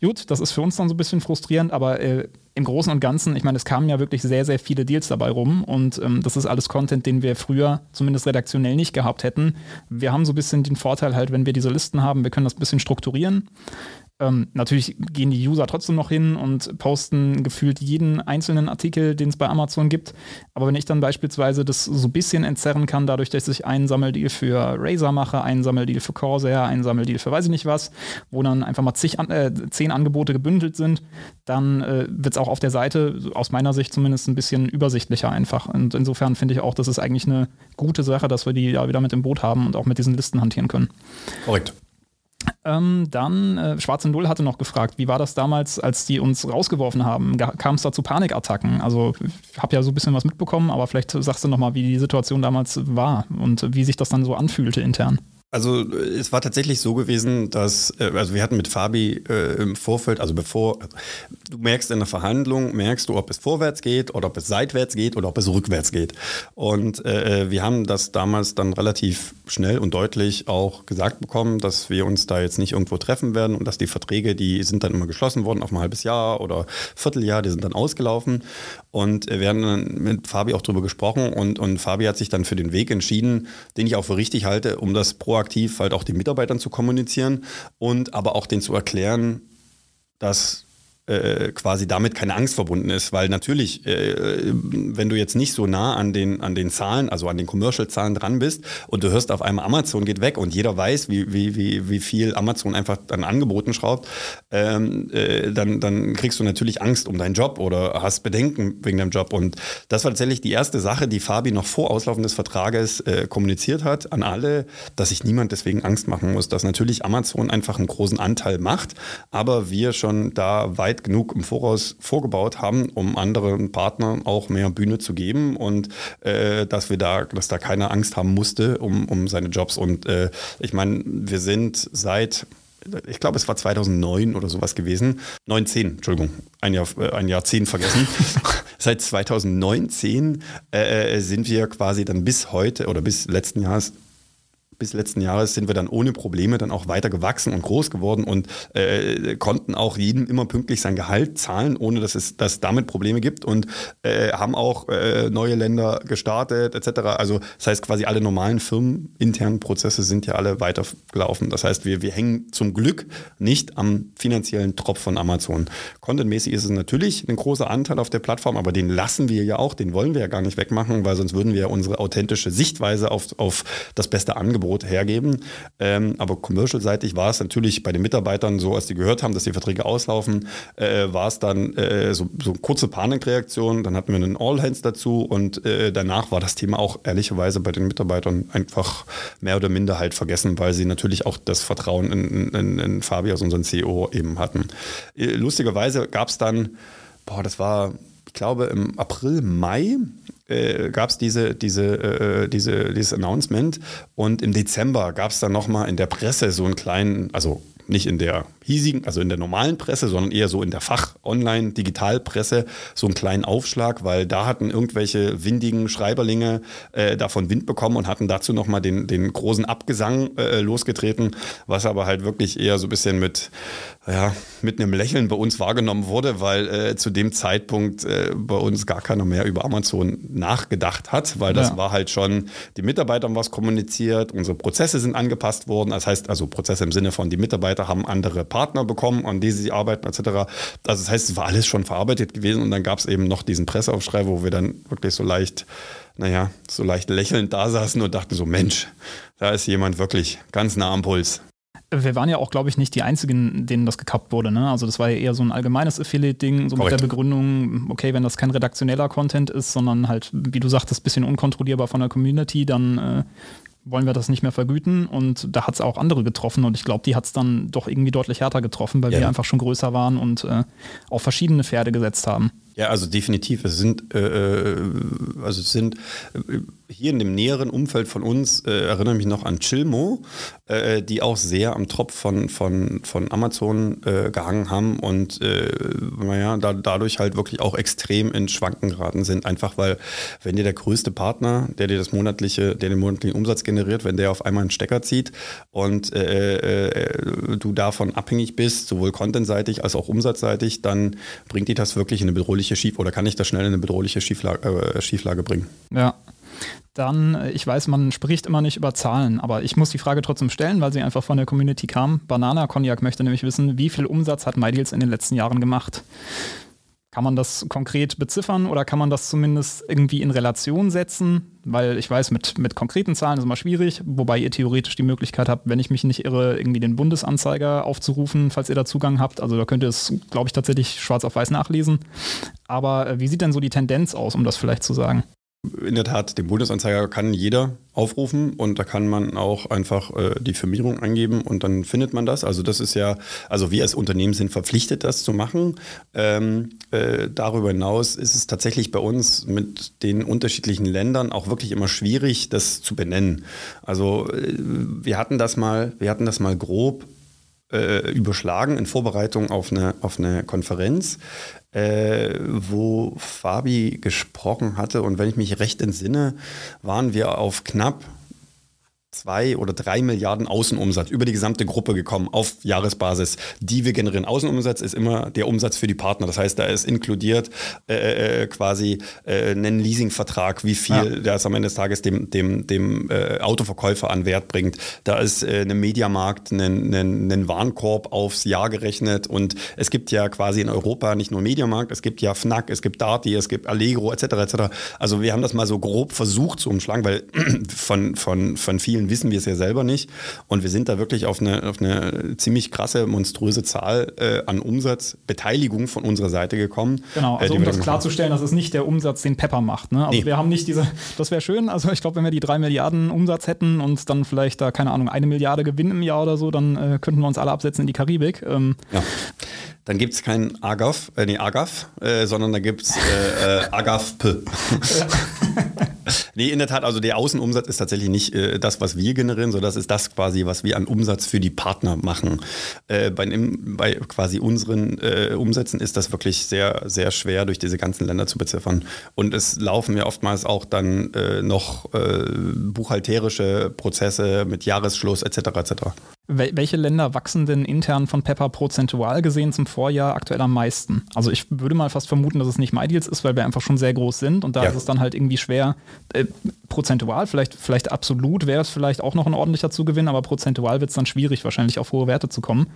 gut, das ist für uns dann so ein bisschen frustrierend, aber äh, im Großen und Ganzen, ich meine, es kamen ja wirklich sehr, sehr viele Deals dabei rum und ähm, das ist alles Content, den wir früher zumindest redaktionell nicht gehabt hätten. Wir haben so ein bisschen den Vorteil halt, wenn wir diese Listen haben, wir können das ein bisschen strukturieren. Ähm, natürlich gehen die User trotzdem noch hin und posten gefühlt jeden einzelnen Artikel, den es bei Amazon gibt. Aber wenn ich dann beispielsweise das so ein bisschen entzerren kann, dadurch, dass ich einen Sammeldeal für Razer mache, einen Sammeldeal für Corsair, einen Sammeldeal für weiß ich nicht was, wo dann einfach mal zig, äh, zehn Angebote gebündelt sind, dann äh, wird es auch auf der Seite, aus meiner Sicht zumindest, ein bisschen übersichtlicher einfach. Und insofern finde ich auch, das ist eigentlich eine gute Sache, dass wir die ja wieder mit im Boot haben und auch mit diesen Listen hantieren können. Korrekt. Ähm, dann, äh, Schwarze Null hatte noch gefragt, wie war das damals, als die uns rausgeworfen haben? Kam es da zu Panikattacken? Also, ich habe ja so ein bisschen was mitbekommen, aber vielleicht sagst du nochmal, wie die Situation damals war und wie sich das dann so anfühlte intern. Also es war tatsächlich so gewesen, dass, äh, also wir hatten mit Fabi äh, im Vorfeld, also bevor, du merkst in der Verhandlung, merkst du, ob es vorwärts geht oder ob es seitwärts geht oder ob es rückwärts geht. Und äh, äh wir haben das damals dann relativ schnell und deutlich auch gesagt bekommen, dass wir uns da jetzt nicht irgendwo treffen werden und dass die Verträge, die sind dann immer geschlossen worden auf ein halbes Jahr oder Vierteljahr, die sind dann ausgelaufen. Und wir haben dann mit Fabi auch drüber gesprochen und, und Fabi hat sich dann für den Weg entschieden, den ich auch für richtig halte, um das proaktiv halt auch den Mitarbeitern zu kommunizieren und aber auch denen zu erklären, dass äh, quasi damit keine Angst verbunden ist, weil natürlich, äh, wenn du jetzt nicht so nah an den, an den Zahlen, also an den Commercial-Zahlen dran bist und du hörst auf einmal Amazon geht weg und jeder weiß, wie, wie, wie, wie viel Amazon einfach an Angeboten schraubt, ähm, äh, dann, dann kriegst du natürlich Angst um deinen Job oder hast Bedenken wegen deinem Job. Und das war tatsächlich die erste Sache, die Fabi noch vor Auslaufen des Vertrages äh, kommuniziert hat an alle, dass sich niemand deswegen Angst machen muss, dass natürlich Amazon einfach einen großen Anteil macht, aber wir schon da weit genug im Voraus vorgebaut haben, um anderen Partnern auch mehr Bühne zu geben und äh, dass wir da, dass da keine Angst haben musste um, um seine Jobs. Und äh, ich meine, wir sind seit ich glaube, es war 2009 oder sowas gewesen. 19, Entschuldigung, ein Jahr, äh, ein Jahrzehnt vergessen. (laughs) Seit 2019 äh, sind wir quasi dann bis heute oder bis letzten Jahres bis letzten Jahres sind wir dann ohne Probleme dann auch weiter gewachsen und groß geworden und äh, konnten auch jedem immer pünktlich sein Gehalt zahlen, ohne dass es dass damit Probleme gibt und äh, haben auch äh, neue Länder gestartet etc. Also das heißt quasi alle normalen Firmen internen Prozesse sind ja alle weitergelaufen. Das heißt, wir, wir hängen zum Glück nicht am finanziellen Tropf von Amazon. Contentmäßig ist es natürlich ein großer Anteil auf der Plattform, aber den lassen wir ja auch, den wollen wir ja gar nicht wegmachen, weil sonst würden wir unsere authentische Sichtweise auf, auf das beste Angebot Brot hergeben. Ähm, aber commercial-seitig war es natürlich bei den Mitarbeitern so, als die gehört haben, dass die Verträge auslaufen, äh, war es dann äh, so, so kurze Panikreaktion. Dann hatten wir einen All-Hands dazu und äh, danach war das Thema auch ehrlicherweise bei den Mitarbeitern einfach mehr oder minder halt vergessen, weil sie natürlich auch das Vertrauen in, in, in Fabius, unseren CEO, eben hatten. Äh, lustigerweise gab es dann, boah, das war ich glaube, im April, Mai äh, gab es diese, diese, äh, diese, dieses Announcement. Und im Dezember gab es dann nochmal in der Presse so einen kleinen, also nicht in der hiesigen, also in der normalen Presse, sondern eher so in der Fach-Online-Digitalpresse so einen kleinen Aufschlag, weil da hatten irgendwelche windigen Schreiberlinge äh, davon Wind bekommen und hatten dazu nochmal den, den großen Abgesang äh, losgetreten, was aber halt wirklich eher so ein bisschen mit, ja, mit einem Lächeln bei uns wahrgenommen wurde, weil äh, zu dem Zeitpunkt äh, bei uns gar keiner mehr über Amazon nachgedacht hat, weil das ja. war halt schon, die Mitarbeiter haben was kommuniziert, unsere Prozesse sind angepasst worden, das heißt also Prozesse im Sinne von, die Mitarbeiter haben andere Partner bekommen, an die sie arbeiten etc. Also das heißt, es war alles schon verarbeitet gewesen und dann gab es eben noch diesen Presseaufschrei, wo wir dann wirklich so leicht, naja, so leicht lächelnd da saßen und dachten so, Mensch, da ist jemand wirklich ganz nah am Puls. Wir waren ja auch, glaube ich, nicht die Einzigen, denen das gekappt wurde. Ne? Also das war ja eher so ein allgemeines Affiliate-Ding, so Korrekt. mit der Begründung, okay, wenn das kein redaktioneller Content ist, sondern halt, wie du sagtest, ein bisschen unkontrollierbar von der Community, dann äh, wollen wir das nicht mehr vergüten. Und da hat es auch andere getroffen und ich glaube, die hat es dann doch irgendwie deutlich härter getroffen, weil ja. wir einfach schon größer waren und äh, auf verschiedene Pferde gesetzt haben. Ja, also definitiv. Es sind, äh, äh also es sind äh, hier in dem näheren Umfeld von uns, äh, erinnere mich noch an Chilmo, äh, die auch sehr am Tropf von, von, von Amazon äh, gehangen haben und naja, da, dadurch halt wirklich auch extrem in Schwanken geraten sind. Einfach weil, wenn dir der größte Partner, der dir das monatliche, der den monatlichen Umsatz generiert, wenn der auf einmal einen Stecker zieht und du davon abhängig bist, sowohl contentseitig als auch umsatzseitig, dann bringt die das wirklich in eine bedrohliche Schief oder kann ich das schnell in eine bedrohliche Schieflage, Schieflage bringen. Ja dann, äh, ich weiß, man spricht immer nicht über Zahlen, aber ich muss die Frage trotzdem stellen, weil sie einfach von der Community kam. Banana Cognac möchte nämlich wissen, wie viel Umsatz hat MyDeals in den letzten Jahren gemacht? Kann man das konkret beziffern oder kann man das zumindest irgendwie in Relation setzen? Weil ich weiß, mit, mit konkreten Zahlen ist immer schwierig, wobei ihr theoretisch die Möglichkeit habt, wenn ich mich nicht irre, irgendwie den Bundesanzeiger aufzurufen, falls ihr da Zugang habt. Also da könnt ihr es, glaube ich, tatsächlich schwarz auf weiß nachlesen. Aber äh, wie sieht denn so die Tendenz aus, um das vielleicht zu sagen? In der Tat, den Bundesanzeiger kann jeder aufrufen und da kann man auch einfach äh, die Firmierung eingeben und dann findet man das. Also das ist ja, also wir als Unternehmen sind verpflichtet, das zu machen. Ähm, äh, darüber hinaus ist es tatsächlich bei uns mit den unterschiedlichen Ländern auch wirklich immer schwierig, das zu benennen. Also äh, wir hatten das mal, wir hatten das mal grob äh, überschlagen in Vorbereitung auf eine, auf eine Konferenz äh, wo Fabi gesprochen hatte. Und wenn ich mich recht entsinne, waren wir auf knapp zwei oder drei Milliarden Außenumsatz über die gesamte Gruppe gekommen auf Jahresbasis, die wir generieren. Außenumsatz ist immer der Umsatz für die Partner. Das heißt, da ist inkludiert äh, äh quasi äh, einen Leasingvertrag, wie viel ja. das am Ende des Tages dem, dem, dem äh, Autoverkäufer an Wert bringt. Da ist äh, ein Mediamarkt, ein, ein, ein Warenkorb aufs Jahr gerechnet und es gibt ja quasi in Europa nicht nur Mediamarkt, es gibt ja Fnac, es gibt Darty, es gibt Allegro etc. etc. Also wir haben das mal so grob versucht zu umschlagen, weil (clears throat) von, von, von vielen vielen wissen wir es ja selber nicht. Und wir sind da wirklich auf eine, auf eine ziemlich krasse, monströse Zahl äh, an Umsatzbeteiligung von unserer Seite gekommen. Genau, äh, also äh, um das klarzustellen, das ist nicht der Umsatz, den Pepper macht. Ne? Also nee. wir haben nicht diese, das wäre schön, also ich glaube, wenn wir die drei Milliarden Umsatz hätten und dann vielleicht da, keine Ahnung, eine Milliarde Gewinn im Jahr oder so, dann äh, könnten wir uns alle absetzen in die Karibik. Ähm, ja. Dann gibt es kein Agaf, äh, nee, Agaf, äh, sondern da gibt es äh, äh, Agaf-P. (laughs) (laughs) (laughs) nee, in der Tat, also der Außenumsatz ist tatsächlich nicht äh, das, was wir generieren, sondern das ist das quasi, was wir an Umsatz für die Partner machen. Äh, bei, bei, quasi unseren äh, Umsätzen ist das wirklich sehr, sehr schwer durch diese ganzen Länder zu beziffern. Und es laufen ja oftmals auch dann äh, noch äh, buchhalterische Prozesse mit Jahresschluss etc. etc. Welche Länder wachsen denn intern von Pepper prozentual gesehen zum Vorjahr aktuell am meisten? Also ich würde mal fast vermuten, dass es nicht MyDeals ist, weil wir einfach schon sehr groß sind und da ja. ist es dann halt irgendwie schwer, äh, prozentual, vielleicht, vielleicht absolut wäre es vielleicht auch noch ein ordentlicher Zugewinn, aber prozentual wird es dann schwierig, wahrscheinlich auf hohe Werte zu kommen.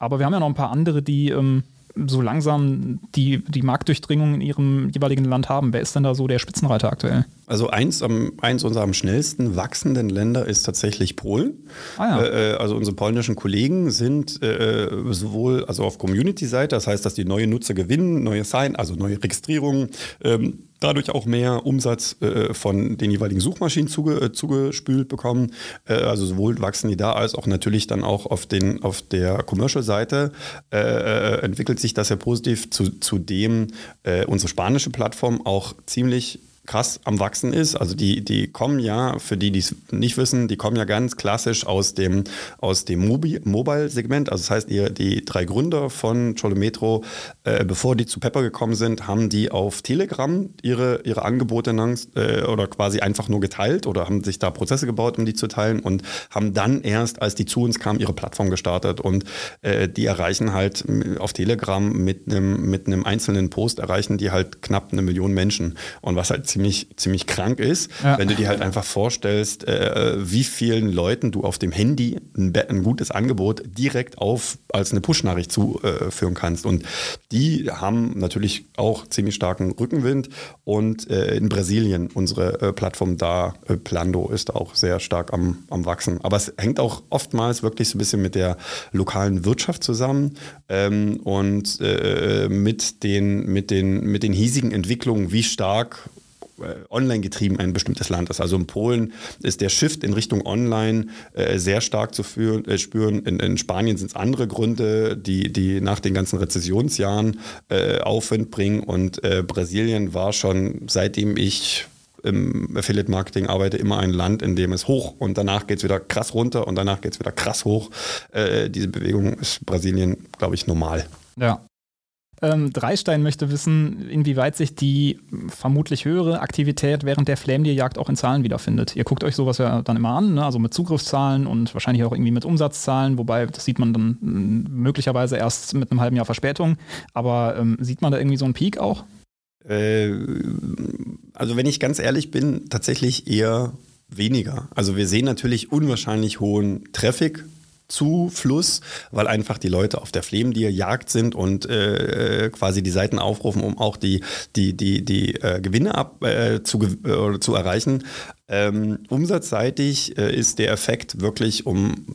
Aber wir haben ja noch ein paar andere, die ähm, so langsam die, die Marktdurchdringung in ihrem jeweiligen Land haben. Wer ist denn da so der Spitzenreiter aktuell? Also eins, am, eins unserer am schnellsten wachsenden Länder ist tatsächlich Polen. Ah, ja. Äh, äh, also unsere polnischen Kollegen sind äh, sowohl also auf Community-Seite, das heißt, dass die neue Nutzer gewinnen, neue Sign, also neue Registrierungen, ähm, dadurch auch mehr Umsatz äh, von den jeweiligen Suchmaschinen zuge, äh, zugespült bekommen. Äh, also sowohl wachsen die da als auch natürlich dann auch auf, den, auf der Commercial-Seite entwickelt sich das ja positiv. Zu, zudem unsere spanische Plattform auch ziemlich krass am Wachsen ist. Also die, die kommen ja, für die, die es nicht wissen, die kommen ja ganz klassisch aus dem, aus dem Mobile-Segment. Also das heißt, die, die drei Gründer von Cholometro, äh, bevor die zu Pepper gekommen sind, haben die auf Telegram ihre, ihre Angebote äh, oder quasi einfach nur geteilt oder haben sich da Prozesse gebaut, um die zu teilen und haben dann erst, als die zu uns kamen, ihre Plattform gestartet. Und äh, die erreichen halt auf Telegram mit einem mit einem einzelnen Post erreichen die halt knapp eine Million Menschen. Und was halt ziemlich, ziemlich krank ist, ja. wenn du dir halt einfach vorstellst, äh, wie vielen Leuten du auf dem Handy ein, ein, gutes Angebot direkt auf als eine Push-Nachricht zuführen äh, kannst. Und die haben natürlich auch ziemlich starken Rückenwind. Und äh, in Brasilien, unsere äh, Plattform da, äh, Plando, ist auch sehr stark am, am Wachsen. Aber es hängt auch oftmals wirklich so ein bisschen mit der lokalen Wirtschaft zusammen ähm, und äh, mit, den, mit, den, mit den hiesigen Entwicklungen, wie stark online getrieben ein bestimmtes Land ist. Also in Polen ist der Shift in Richtung Online äh, sehr stark zu führen, äh, spüren. In, in Spanien sind es andere Gründe, die, die nach den ganzen Rezessionsjahren äh, Aufwind bringen. Und äh, Brasilien war schon, seitdem ich im Affiliate Marketing arbeite, immer ein Land, in dem es hoch und danach geht es wieder krass runter und danach geht es wieder krass hoch. Äh, diese Bewegung ist Brasilien, glaube ich, normal. Ja, ähm, Dreistein möchte wissen, inwieweit sich die vermutlich höhere Aktivität während der Flamedier-Jagd auch in Zahlen wiederfindet. Ihr guckt euch sowas ja dann immer an, ne? also mit Zugriffszahlen und wahrscheinlich auch irgendwie mit Umsatzzahlen, wobei das sieht man dann möglicherweise erst mit einem halben Jahr Verspätung. Aber ähm, sieht man da irgendwie so einen Peak auch? Äh, also wenn ich ganz ehrlich bin, tatsächlich eher weniger. Also wir sehen natürlich unwahrscheinlich hohen Traffic Zufluss, weil einfach die Leute auf der Flemdier Jagd sind und äh, quasi die Seiten aufrufen, um auch die, die, die, die äh, Gewinne ab, äh, zu, äh, zu erreichen. Ähm, umsatzseitig äh, ist der Effekt wirklich um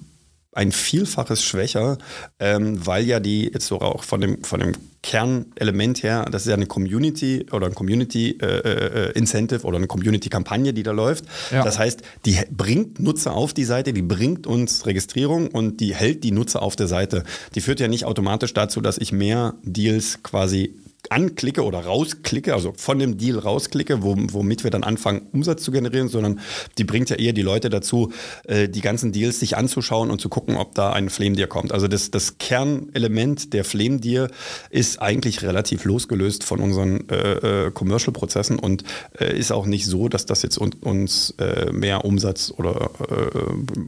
ein Vielfaches schwächer, ähm, weil ja die jetzt so auch von dem, von dem Kernelement her, das ist ja eine Community oder ein Community äh, äh, Incentive oder eine Community-Kampagne, die da läuft. Ja. Das heißt, die bringt Nutzer auf die Seite, die bringt uns Registrierung und die hält die Nutzer auf der Seite. Die führt ja nicht automatisch dazu, dass ich mehr Deals quasi anklicke oder rausklicke, also von dem Deal rausklicke, womit wir dann anfangen, Umsatz zu generieren, sondern die bringt ja eher die Leute dazu, äh, die ganzen Deals sich anzuschauen und zu gucken, ob da ein Flame Deer kommt. Also das, das Kernelement der Flame Deer ist eigentlich relativ losgelöst von unseren äh, äh, Commercial-Prozessen und äh, ist auch nicht so, dass das jetzt un uns äh, mehr Umsatz oder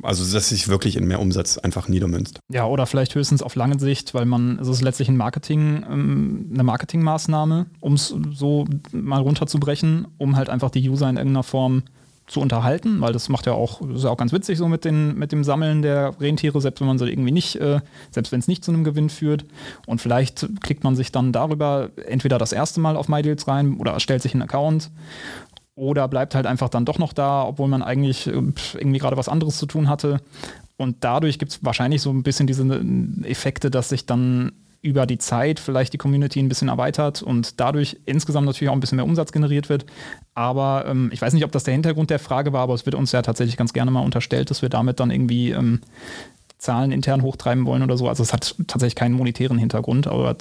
also dass sich wirklich in mehr Umsatz einfach niedermünzt. Ja, oder vielleicht höchstens auf lange Sicht, weil man, es ist letztlich ein Marketing, ähm, eine Marketing Marketingmaßnahme, um es so mal runterzubrechen, um halt einfach die User in irgendeiner Form zu unterhalten, weil das macht ja auch, ist ja auch ganz witzig so mit, den, mit dem Sammeln der Rentiere, selbst wenn man sie irgendwie nicht, äh, selbst wenn es nicht zu einem Gewinn führt. Und vielleicht klickt man sich dann darüber entweder das erste Mal auf MyDeals rein oder erstellt sich einen Account oder bleibt halt einfach dann doch noch da, obwohl man eigentlich äh, irgendwie gerade was anderes zu tun hatte. Und dadurch gibt es wahrscheinlich so ein bisschen diese Effekte, dass sich dann über die Zeit vielleicht die Community ein bisschen erweitert und dadurch insgesamt natürlich auch ein bisschen mehr Umsatz generiert wird. Aber ähm, ich weiß nicht, ob das der Hintergrund der Frage war, aber es wird uns ja tatsächlich ganz gerne mal unterstellt, dass wir damit dann irgendwie ähm, Zahlen intern hochtreiben wollen oder so. Also es hat tatsächlich keinen monetären Hintergrund, aber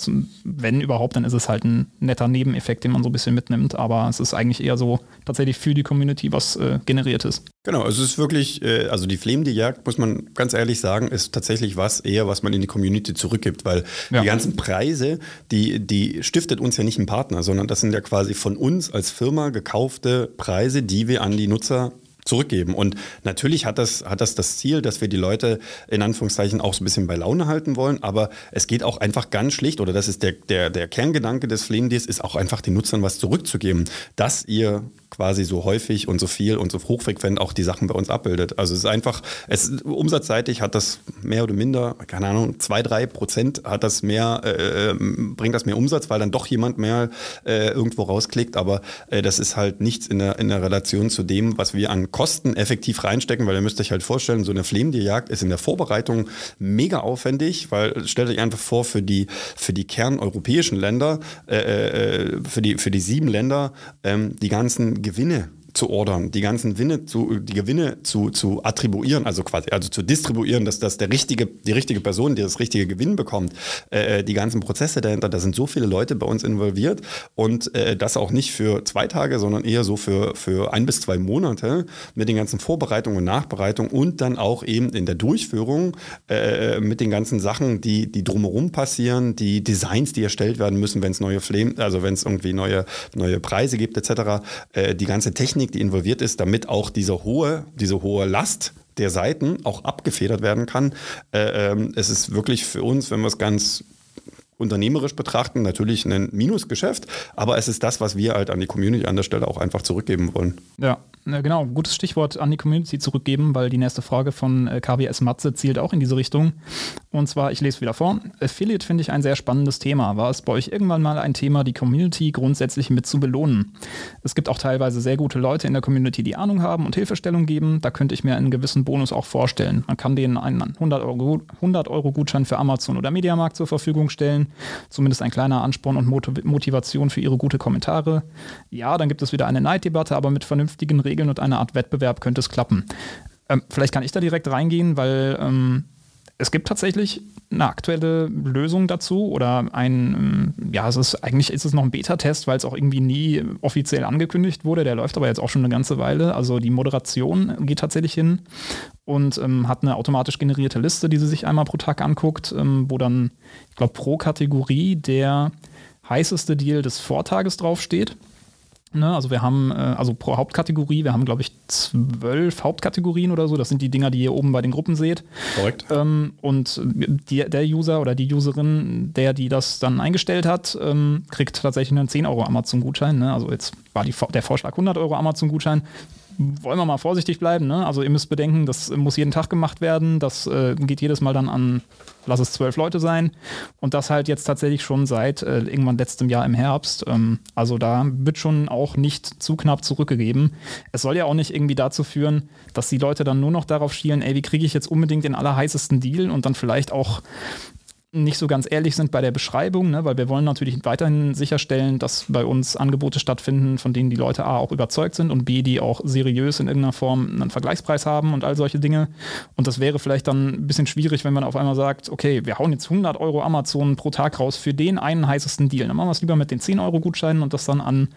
wenn überhaupt, dann ist es halt ein netter Nebeneffekt, den man so ein bisschen mitnimmt. Aber es ist eigentlich eher so tatsächlich für die Community was äh, generiert ist. Genau, es ist wirklich, äh, also die Flame, die Jagd, muss man ganz ehrlich sagen, ist tatsächlich was eher, was man in die Community zurückgibt, weil ja. die ganzen Preise, die, die stiftet uns ja nicht ein Partner, sondern das sind ja quasi von uns als Firma gekaufte Preise, die wir an die Nutzer zurückgeben. Und natürlich hat das, hat das das Ziel, dass wir die Leute in Anführungszeichen auch so ein bisschen bei Laune halten wollen, aber es geht auch einfach ganz schlicht, oder das ist der, der, der Kerngedanke des Flamedays, ist auch einfach den Nutzern was zurückzugeben, dass ihr quasi so häufig und so viel und so hochfrequent auch die Sachen bei uns abbildet. Also es ist einfach, es umsatzseitig hat das mehr oder minder, keine Ahnung, zwei, drei Prozent hat das mehr, äh, ähm, bringt das mehr Umsatz, weil dann doch jemand mehr äh, irgendwo rausklickt, aber äh, das ist halt nichts in der, in der Relation zu dem, was wir an Kosten effektiv reinstecken, weil ihr müsst euch halt vorstellen, so eine Flemdierjagd ist in der Vorbereitung mega aufwendig, weil stellt euch einfach vor, für die, für die kerneuropäischen Länder, äh, äh, für, die, für die sieben Länder, ähm, die ganzen Gewinne zu ordern, die ganzen Gewinne zu, die Gewinne zu, zu attribuieren, also quasi, also zu distribuieren, dass das der richtige, die richtige Person, die das richtige Gewinn bekommt, äh, äh, die ganzen Prozesse dahinter, da sind so viele Leute bei uns involviert und äh, das auch nicht für zwei Tage, sondern eher so für, für ein bis zwei Monate mit den ganzen Vorbereitungen und Nachbereitungen und dann auch eben in der Durchführung äh, mit den ganzen Sachen, die, die drumherum passieren, die Designs, die erstellt werden müssen, wenn es neue Flame, also wenn es irgendwie neue, neue Preise gibt, etc., äh, die ganze Technik Technik, die involviert ist, damit auch diese hohe, diese hohe Last der Seiten auch abgefedert werden kann. Äh, ähm, es ist wirklich für uns, wenn wir es ganz unternehmerisch betrachten, natürlich ein Minusgeschäft, aber es ist das, was wir halt an die Community an der Stelle auch einfach zurückgeben wollen. Ja, genau, gutes Stichwort an die Community zurückgeben, weil die nächste Frage von äh, KWS Matze zielt auch in diese Richtung. Und zwar, ich lese wieder vor. Affiliate finde ich ein sehr spannendes Thema. War es bei euch irgendwann mal ein Thema, die Community grundsätzlich mit zu belohnen? Es gibt auch teilweise sehr gute Leute in der Community, die Ahnung haben und Hilfestellung geben. Da könnte ich mir einen gewissen Bonus auch vorstellen. Man kann denen einen 100 Euro, 100 Euro Gutschein für Amazon oder Mediamarkt zur Verfügung stellen Zumindest ein kleiner Ansporn und Motivation für ihre gute Kommentare. Ja, dann gibt es wieder eine Neiddebatte, aber mit vernünftigen Regeln und einer Art Wettbewerb könnte es klappen. Ähm, vielleicht kann ich da direkt reingehen, weil ähm, es gibt tatsächlich eine aktuelle Lösung dazu oder ein, ähm, ja, es ist eigentlich ist es noch ein Beta-Test, weil es auch irgendwie nie offiziell angekündigt wurde. Der läuft aber jetzt auch schon eine ganze Weile. Also die Moderation geht tatsächlich hin und ähm, hat eine automatisch generierte Liste, die sie sich einmal pro Tag anguckt, ähm, wo dann, ich glaube, pro Kategorie der heißeste Deal des Vortages draufsteht. Ne, also wir haben, äh, also pro Hauptkategorie, wir haben, glaube ich, zwölf Hauptkategorien oder so. Das sind die Dinger, die ihr oben bei den Gruppen seht. Korrekt. Ähm, und die, der User oder die Userin, der die das dann eingestellt hat, ähm, kriegt tatsächlich einen 10 Euro Amazon-Gutschein. Ne? Also jetzt war die, der Vorschlag 100 Euro Amazon-Gutschein wollen wir mal vorsichtig bleiben. Ne? Also ihr müsst bedenken, das muss jeden Tag gemacht werden. Das äh, geht jedes Mal dann an, lass es zwölf Leute sein. Und das halt jetzt tatsächlich schon seit äh, irgendwann letztem Jahr im Herbst. Ähm, also da wird schon auch nicht zu knapp zurückgegeben. Es soll ja auch nicht irgendwie dazu führen, dass die Leute dann nur noch darauf schielen, ey, wie kriege ich jetzt unbedingt den allerheißesten Deal und dann vielleicht auch nicht so ganz ehrlich sind bei der Beschreibung, ne? weil wir wollen natürlich weiterhin sicherstellen, dass bei uns Angebote stattfinden, von denen die Leute A auch überzeugt sind und B, die auch seriös in irgendeiner Form einen Vergleichspreis haben und all solche Dinge. Und das wäre vielleicht dann ein bisschen schwierig, wenn man auf einmal sagt, okay, wir hauen jetzt 100 Euro Amazon pro Tag raus für den einen heißesten Deal. Dann machen wir es lieber mit den 10 Euro Gutscheinen und das dann an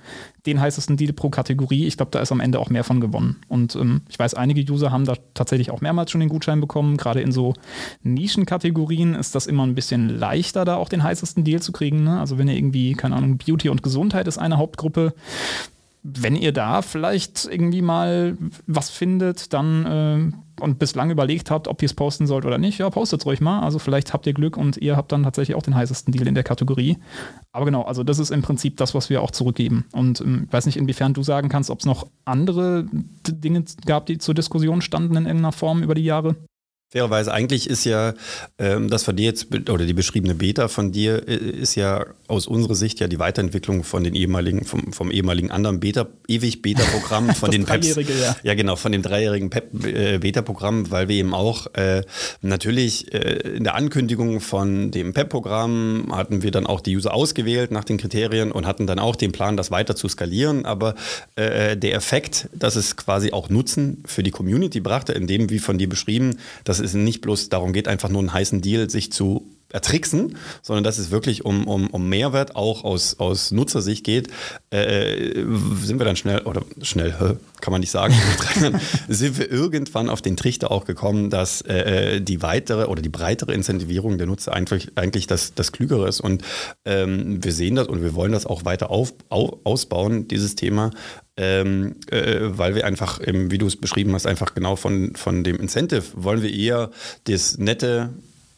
den heißesten Deal pro Kategorie. Ich glaube, da ist am Ende auch mehr von gewonnen. Und ähm, ich weiß, einige User haben da tatsächlich auch mehrmals schon den Gutschein bekommen. Gerade in so Nischenkategorien ist das immer ein bisschen leichter, da auch den heißesten Deal zu kriegen. Ne? Also wenn ihr irgendwie, keine Ahnung, Beauty und Gesundheit ist eine Hauptgruppe, wenn ihr da vielleicht irgendwie mal was findet, dann äh, und bislang überlegt habt, ob ihr es posten sollt oder nicht, ja, postet es ruhig mal. Also vielleicht habt ihr Glück und ihr habt dann tatsächlich auch den heißesten Deal in der Kategorie. Aber genau, also das ist im Prinzip das, was wir auch zurückgeben. Und ähm, ich weiß nicht, inwiefern du sagen kannst, ob es noch andere Dinge gab, die zur Diskussion standen in irgendeiner Form über die Jahre. Fairerweise, eigentlich ist ja ähm, das von dir jetzt, oder die beschriebene Beta von dir, äh, ist ja aus unserer Sicht ja die Weiterentwicklung von den ehemaligen, vom, vom ehemaligen anderen Beta, ewig Beta-Programm, von den Peps. Ja. ja, genau, von dem dreijährigen Pep-Beta-Programm, äh, weil wir eben auch äh, natürlich äh, in der Ankündigung von dem PEP-Programm hatten wir dann auch die User ausgewählt nach den Kriterien und hatten dann auch den Plan, das weiter zu skalieren. Aber äh, der Effekt, dass es quasi auch Nutzen für die Community brachte, in dem, wie von dir beschrieben, dass es nicht bloß darum geht, einfach nur einen heißen Deal sich zu ertricksen, sondern dass es wirklich um, um, um Mehrwert auch aus, aus Nutzersicht geht, äh, sind wir dann schnell, oder schnell, kann man nicht sagen, (laughs) sind wir irgendwann auf den Trichter auch gekommen, dass äh, die weitere oder die breitere Incentivierung der Nutzer eigentlich, eigentlich das, das Klügere ist. Und ähm, wir sehen das und wir wollen das auch weiter auf, auf, ausbauen, dieses Thema, ähm, äh, weil wir einfach, wie du es beschrieben hast, einfach genau von, von dem Incentive wollen wir eher das nette,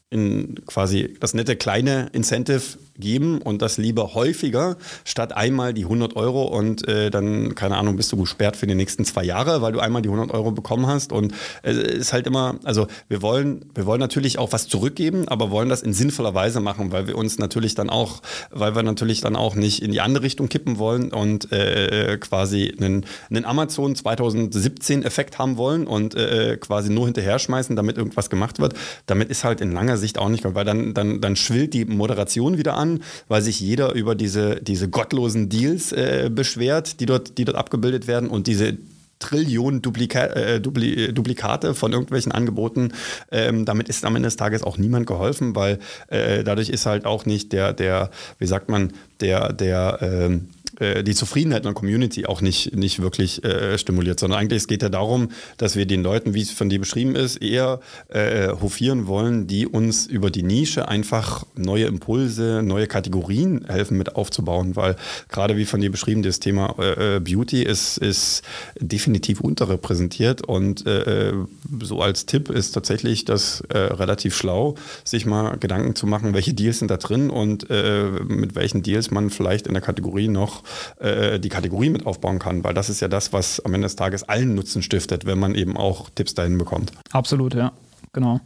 in quasi das nette kleine Incentive geben und das lieber häufiger, statt einmal die 100 Euro und äh, dann, keine Ahnung, bist du gesperrt für die nächsten zwei Jahre, weil du einmal die 100 Euro bekommen hast. Und es ist halt immer, also wir wollen, wir wollen natürlich auch was zurückgeben, aber wollen das in sinnvoller Weise machen, weil wir uns natürlich dann auch, weil wir natürlich dann auch nicht in die andere Richtung kippen wollen und äh, quasi einen, einen Amazon 2017 Effekt haben wollen und äh, quasi nur hinterher schmeißen, damit irgendwas gemacht wird. Damit ist halt in langer Sicht auch nicht, weil dann, dann, dann schwillt die Moderation wieder an an, weil sich jeder über diese, diese gottlosen Deals äh, beschwert, die dort, die dort abgebildet werden und diese Trillionen Duplika äh, Dupli Duplikate von irgendwelchen Angeboten. Ähm, damit ist am Ende des Tages auch niemand geholfen, weil äh, dadurch ist halt auch nicht der, der, wie sagt man, der, der, ähm, äh, die Zufriedenheit in der Community auch nicht, nicht wirklich äh, stimuliert, sondern eigentlich es geht ja darum, dass wir den Leuten, wie es von dir beschrieben ist, eher äh, hofieren wollen, die uns über die Nische einfach neue Impulse, neue Kategorien helfen mit aufzubauen, weil gerade wie von dir beschrieben, das Thema äh, äh Beauty ist, ist definitiv unterrepräsentiert. Und äh, so als Tipp ist tatsächlich das relativ schlau, sich mal Gedanken zu machen, welche Deals sind da drin und mit welchen Deals man vielleicht in der Kategorie noch äh, die Kategorie mit aufbauen kann, weil das ist ja das, was am Ende des Tages allen Nutzen stiftet, wenn man eben auch Tipps dahin bekommt. Absolut, ja, genau.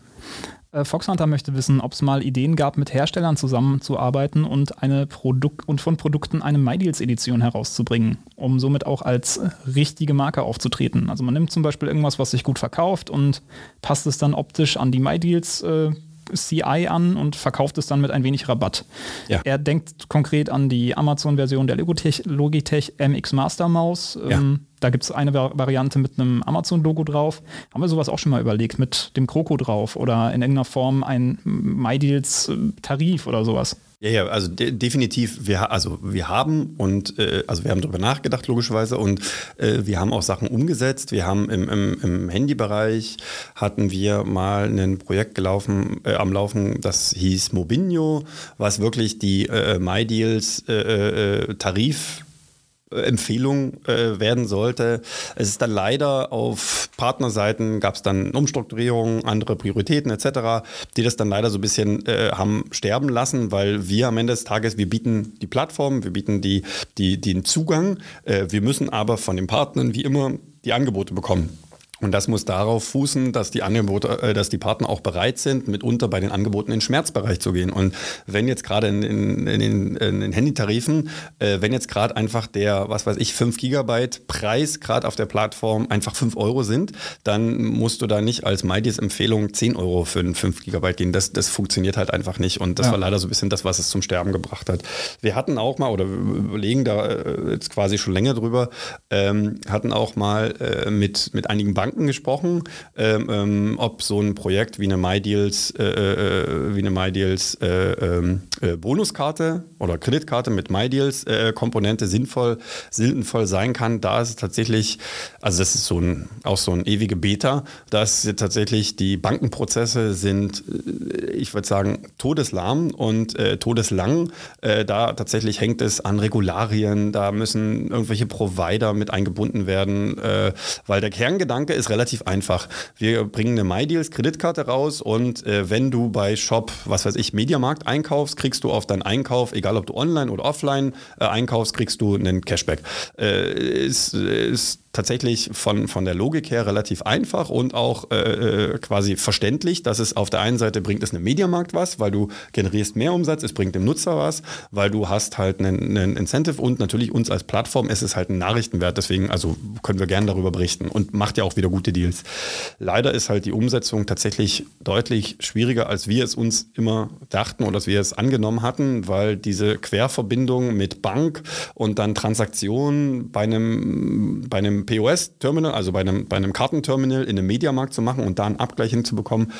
Äh, Foxhunter möchte wissen, ob es mal Ideen gab, mit Herstellern zusammenzuarbeiten und eine Produkt und von Produkten eine MyDeals-Edition herauszubringen, um somit auch als richtige Marke aufzutreten. Also man nimmt zum Beispiel irgendwas, was sich gut verkauft und passt es dann optisch an die MyDeals. CI an und verkauft es dann mit ein wenig Rabatt. Ja. Er denkt konkret an die Amazon-Version der Logitech, Logitech MX Master Maus. Ja. Da gibt es eine Variante mit einem Amazon-Logo drauf. Haben wir sowas auch schon mal überlegt, mit dem Kroko drauf oder in irgendeiner Form ein MyDeals-Tarif oder sowas? Ja, ja, also de definitiv, wir, also wir haben und äh, also wir haben darüber nachgedacht, logischerweise, und äh, wir haben auch Sachen umgesetzt. Wir haben im, im, im Handybereich hatten wir mal ein Projekt gelaufen, äh, am Laufen, das hieß Mobinho, was wirklich die äh, MyDeals äh, äh, Tarif Empfehlung äh, werden sollte. Es ist dann leider auf Partnerseiten gab es dann Umstrukturierungen, andere Prioritäten etc., die das dann leider so ein bisschen äh, haben sterben lassen, weil wir am Ende des Tages, wir bieten die Plattform, wir bieten die, die, den Zugang, äh, wir müssen aber von den Partnern wie immer die Angebote bekommen. Und das muss darauf fußen, dass die Angebote, äh, dass die Partner auch bereit sind, mitunter bei den Angeboten in den Schmerzbereich zu gehen. Und wenn jetzt gerade in, in, in, den, in den Handytarifen, äh, wenn jetzt gerade einfach der, was weiß ich, 5 Gigabyte Preis gerade auf der Plattform einfach 5 Euro sind, dann musst du da nicht als MyDeals Empfehlung 10 Euro für einen 5 Gigabyte gehen. Das, das funktioniert halt einfach nicht. Und das ja. war leider so ein bisschen das, was es zum Sterben gebracht hat. Wir hatten auch mal, oder wir überlegen da äh, jetzt quasi schon länger drüber, ähm, hatten auch mal äh, mit, mit einigen Banken Banken gesprochen, ähm, ähm, ob so ein Projekt wie eine MyDeals, äh, äh, wie eine MyDeals äh, ähm, äh, Bonuskarte oder Kreditkarte mit MyDeals äh, Komponente sinnvoll, sinnvoll sein kann. Da ist es tatsächlich, also das ist so ein, auch so ein ewige Beta, dass tatsächlich die Bankenprozesse sind, äh, ich würde sagen, todeslahm und todeslang. da tatsächlich hängt es an Regularien, da müssen irgendwelche Provider mit eingebunden werden, weil der Kerngedanke ist, ist relativ einfach. Wir bringen eine MyDeals Kreditkarte raus und äh, wenn du bei Shop, was weiß ich, Mediamarkt einkaufst, kriegst du auf deinen Einkauf, egal ob du online oder offline äh, einkaufst, kriegst du einen Cashback. Äh, ist, ist tatsächlich von, von der Logik her relativ einfach und auch äh, äh, quasi verständlich, dass es auf der einen Seite bringt es einem Mediamarkt was, weil du generierst mehr Umsatz, es bringt dem Nutzer was, weil du hast halt einen, einen Incentive und natürlich uns als Plattform ist es halt ein Nachrichtenwert, deswegen also können wir gerne darüber berichten und macht ja auch wieder gute Deals. Leider ist halt die Umsetzung tatsächlich deutlich schwieriger, als wir es uns immer dachten oder als wir es angenommen hatten, weil diese Querverbindung mit Bank und dann Transaktionen bei einem, bei einem POS-Terminal, also bei einem, bei einem Kartenterminal in einem Mediamarkt zu machen und da einen Abgleich hinzubekommen,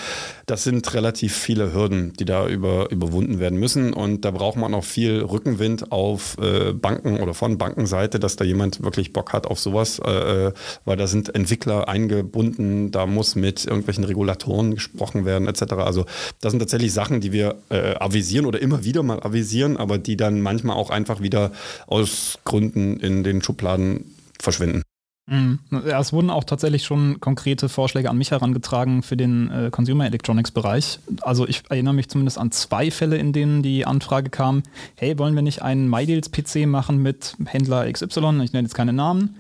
das sind relativ viele Hürden, die da über, überwunden werden müssen. Und da braucht man auch viel Rückenwind auf äh, Banken oder von Bankenseite, dass da jemand wirklich Bock hat auf sowas, äh, äh weil da sind Entwickler eingebunden, da muss mit irgendwelchen Regulatoren gesprochen werden, etc. Also das sind tatsächlich Sachen, die wir äh, avisieren oder immer wieder mal avisieren, aber die dann manchmal auch einfach wieder aus Gründen in den Schubladen verschwinden. Mhm. Ja, es wurden auch tatsächlich schon konkrete Vorschläge an mich herangetragen für den äh, Consumer Electronics Bereich. Also ich erinnere mich zumindest an zwei Fälle, in denen die Anfrage kam, hey, wollen wir nicht einen MyDeals PC machen mit Händler XY, ich nenne jetzt keine Namen.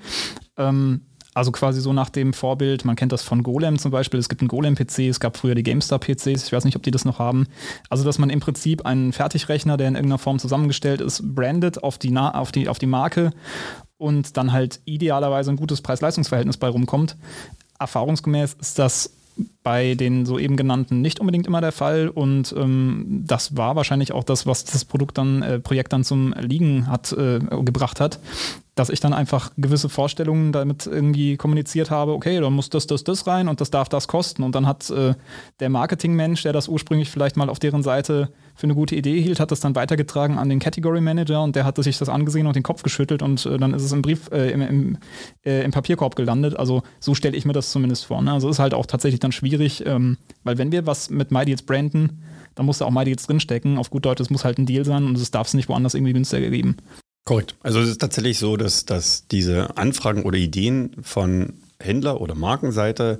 Ähm, also quasi so nach dem Vorbild, man kennt das von Golem zum Beispiel, es gibt einen Golem-PC, es gab früher die GameStar-PCs, ich weiß nicht, ob die das noch haben. Also, dass man im Prinzip einen Fertigrechner, der in irgendeiner Form zusammengestellt ist, brandet auf die, auf die, auf die Marke und dann halt idealerweise ein gutes Preis-Leistungs-Verhältnis bei rumkommt. Erfahrungsgemäß ist das bei den soeben genannten nicht unbedingt immer der Fall und ähm, das war wahrscheinlich auch das, was das Produkt dann, äh, Projekt dann zum Liegen hat, äh, gebracht hat, dass ich dann einfach gewisse Vorstellungen damit irgendwie kommuniziert habe, okay, da muss das, das, das rein und das darf das kosten und dann hat äh, der Marketingmensch, der das ursprünglich vielleicht mal auf deren Seite für eine gute Idee hielt, hat das dann weitergetragen an den Category Manager und der hat sich das angesehen und den Kopf geschüttelt und äh, dann ist es im Brief, äh, im, im, äh, im, Papierkorb gelandet. Also so stelle ich mir das zumindest vor. Ne? Also ist halt auch tatsächlich dann schwierig, ähm, weil wenn wir was mit MyDeals branden, dann muss da auch MyDeals drinstecken. Auf gut Deutsch, es muss halt ein Deal sein und es darf es nicht woanders irgendwie günstiger geben. Korrekt. Also es ist tatsächlich so, dass, dass diese Anfragen oder Ideen von Händler- oder Markenseite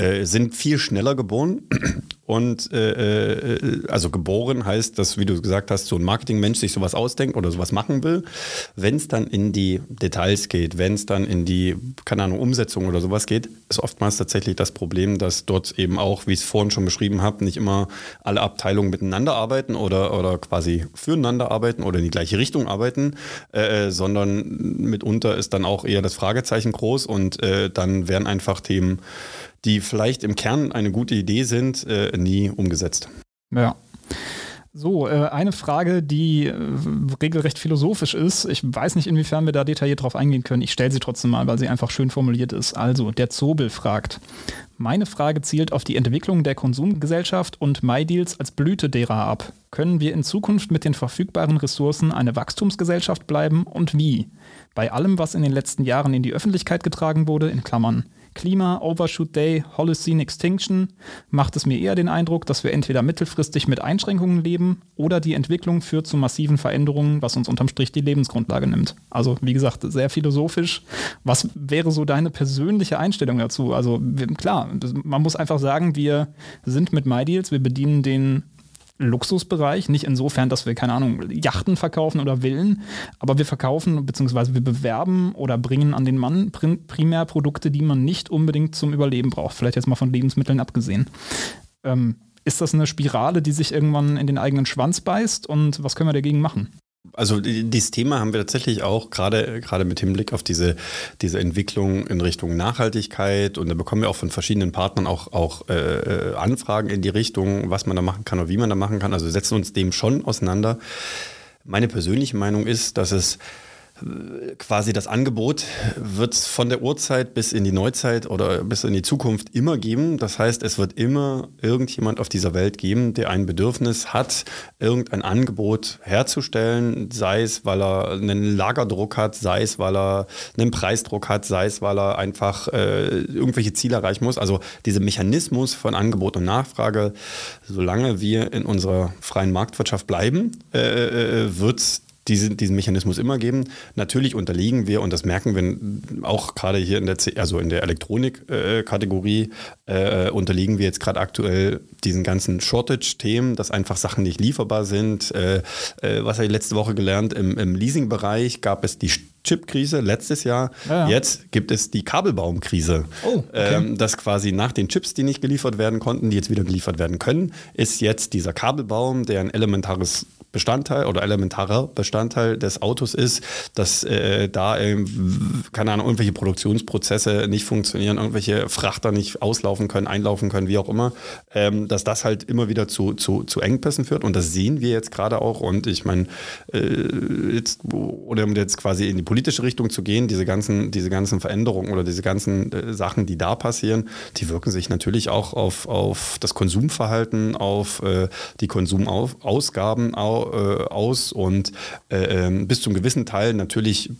äh, sind viel schneller geboren (clears throat) und äh, äh, also geboren heißt, dass, wie du gesagt hast, so ein Marketingmensch sich sowas ausdenkt oder sowas machen will. Wenn es dann in die Details geht, wenn es dann in die, keine Ahnung, Umsetzung oder sowas geht, ist oftmals tatsächlich das Problem, dass dort eben auch, wie ich es vorhin schon beschrieben habe, nicht immer alle Abteilungen miteinander arbeiten oder, oder quasi füreinander arbeiten oder in die gleiche Richtung arbeiten, äh, äh sondern mitunter ist dann auch eher das Fragezeichen groß und äh, dann werden einfach Themen die vielleicht im Kern eine gute Idee sind, äh, nie umgesetzt. Ja. So, äh, eine Frage, die äh, regelrecht philosophisch ist. Ich weiß nicht, inwiefern wir da detailliert drauf eingehen können. Ich stelle sie trotzdem mal, weil sie einfach schön formuliert ist. Also, der Zobel fragt. Meine Frage zielt auf die Entwicklung der Konsumgesellschaft und MyDeals als Blüte derer ab. Können wir in Zukunft mit den verfügbaren Ressourcen eine Wachstumsgesellschaft bleiben und wie? Bei allem, was in den letzten Jahren in die Öffentlichkeit getragen wurde, in Klammern Klima, Overshoot Day, Holocene Extinction macht es mir eher den Eindruck, dass wir entweder mittelfristig mit Einschränkungen leben oder die Entwicklung führt zu massiven Veränderungen, was uns unterm Strich die Lebensgrundlage nimmt. Also wie gesagt, sehr philosophisch. Was wäre so deine persönliche Einstellung dazu? Also klar, man muss einfach sagen, wir sind mit MyDeals, wir bedienen den Luxusbereich. Nicht insofern, dass wir, keine Ahnung, Yachten verkaufen oder Villen, aber wir verkaufen bzw. wir bewerben oder bringen an den Mann primär Produkte, die man nicht unbedingt zum Überleben braucht. Vielleicht jetzt mal von Lebensmitteln abgesehen. Ähm, ist das eine Spirale, die sich irgendwann in den eigenen Schwanz beißt und was können wir dagegen machen? Also dieses Thema haben wir tatsächlich auch gerade gerade mit Hinblick auf diese, diese Entwicklung in Richtung Nachhaltigkeit und da bekommen wir auch von verschiedenen Partnern auch, auch äh, äh, Anfragen in die Richtung, was man da machen kann und wie man da machen kann. Also setzen uns dem schon auseinander. Meine persönliche Meinung ist, dass es quasi das Angebot wird es von der Urzeit bis in die Neuzeit oder bis in die Zukunft immer geben. Das heißt, es wird immer irgendjemand auf dieser Welt geben, der ein Bedürfnis hat, irgendein Angebot herzustellen, sei es, weil er einen Lagerdruck hat, sei es, weil er einen Preisdruck hat, sei es, weil er einfach äh, irgendwelche Ziele erreichen muss. Also dieser Mechanismus von Angebot und Nachfrage, solange wir in unserer freien Marktwirtschaft bleiben, äh, äh wird es diesen, diesen Mechanismus immer geben. Natürlich unterliegen wir, und das merken wir auch gerade hier in der, also in der Elektronik-Kategorie, äh, äh, unterliegen wir jetzt gerade aktuell diesen ganzen Shortage-Themen, dass einfach Sachen nicht lieferbar sind. Äh, äh was habe ich letzte Woche gelernt? Im, im Leasing-Bereich gab es die Chip-Krise letztes Jahr. Ja, ja. Jetzt gibt es die Kabelbaum-Krise. Oh, okay. ähm, dass quasi nach den Chips, die nicht geliefert werden konnten, die jetzt wieder geliefert werden können, ist jetzt dieser Kabelbaum, der ein elementares Bestandteil oder elementarer Bestandteil des Autos ist, dass äh, da, äh, keine Ahnung, irgendwelche Produktionsprozesse nicht funktionieren, irgendwelche Frachter nicht auslaufen können, einlaufen können, wie auch immer, ähm, dass das halt immer wieder zu, zu, zu Engpässen führt. Und das sehen wir jetzt gerade auch. Und ich meine, äh, jetzt, oder um jetzt quasi in die politische Richtung zu gehen, diese ganzen, diese ganzen Veränderungen oder diese ganzen äh, Sachen, die da passieren, die wirken sich natürlich auch auf, auf das Konsumverhalten, auf äh, die Konsumausgaben äh, aus und äh, ähm, bis zum gewissen Teil natürlich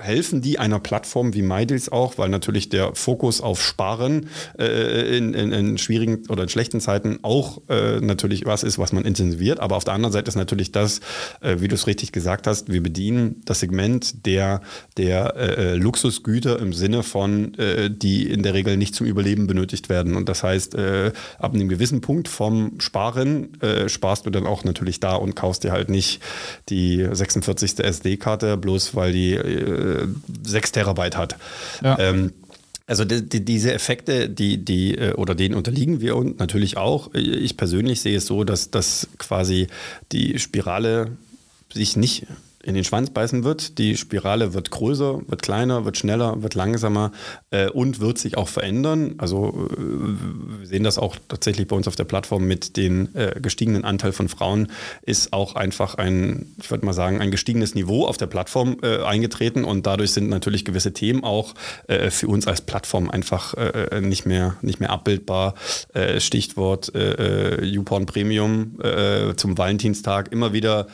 helfen die einer Plattform wie MyDeals auch, weil natürlich der Fokus auf Sparen äh, in, in, in, schwierigen oder in schlechten Zeiten auch äh, natürlich was ist, was man intensiviert. Aber auf der anderen Seite ist natürlich das, äh, wie du es richtig gesagt hast, wir bedienen das Segment der, der äh, Luxusgüter im Sinne von, äh, die in der Regel nicht zum Überleben benötigt werden. Und das heißt, äh, ab einem gewissen Punkt vom Sparen sparst du dann auch natürlich da und kaufst dir halt nicht die 46. SD-Karte, bloß weil die 6 Terabyte hat. Ja. Ähm, also die, die, diese Effekte, die, die, äh, oder denen unterliegen wir und natürlich auch. Ich persönlich sehe es so, dass, dass quasi die Spirale sich nicht in den Schwanz beißen wird. Die Spirale wird größer, wird kleiner, wird schneller, wird langsamer äh, und wird sich auch verändern. Also äh, wir sehen das auch tatsächlich bei uns auf der Plattform mit dem äh, gestiegenen Anteil von Frauen ist auch einfach ein, ich würde mal sagen, ein gestiegenes Niveau auf der Plattform äh, eingetreten und dadurch sind natürlich gewisse Themen auch äh, für uns als Plattform einfach nicht, mehr, nicht mehr abbildbar. Stichwort YouPorn Premium zum Valentinstag, immer wieder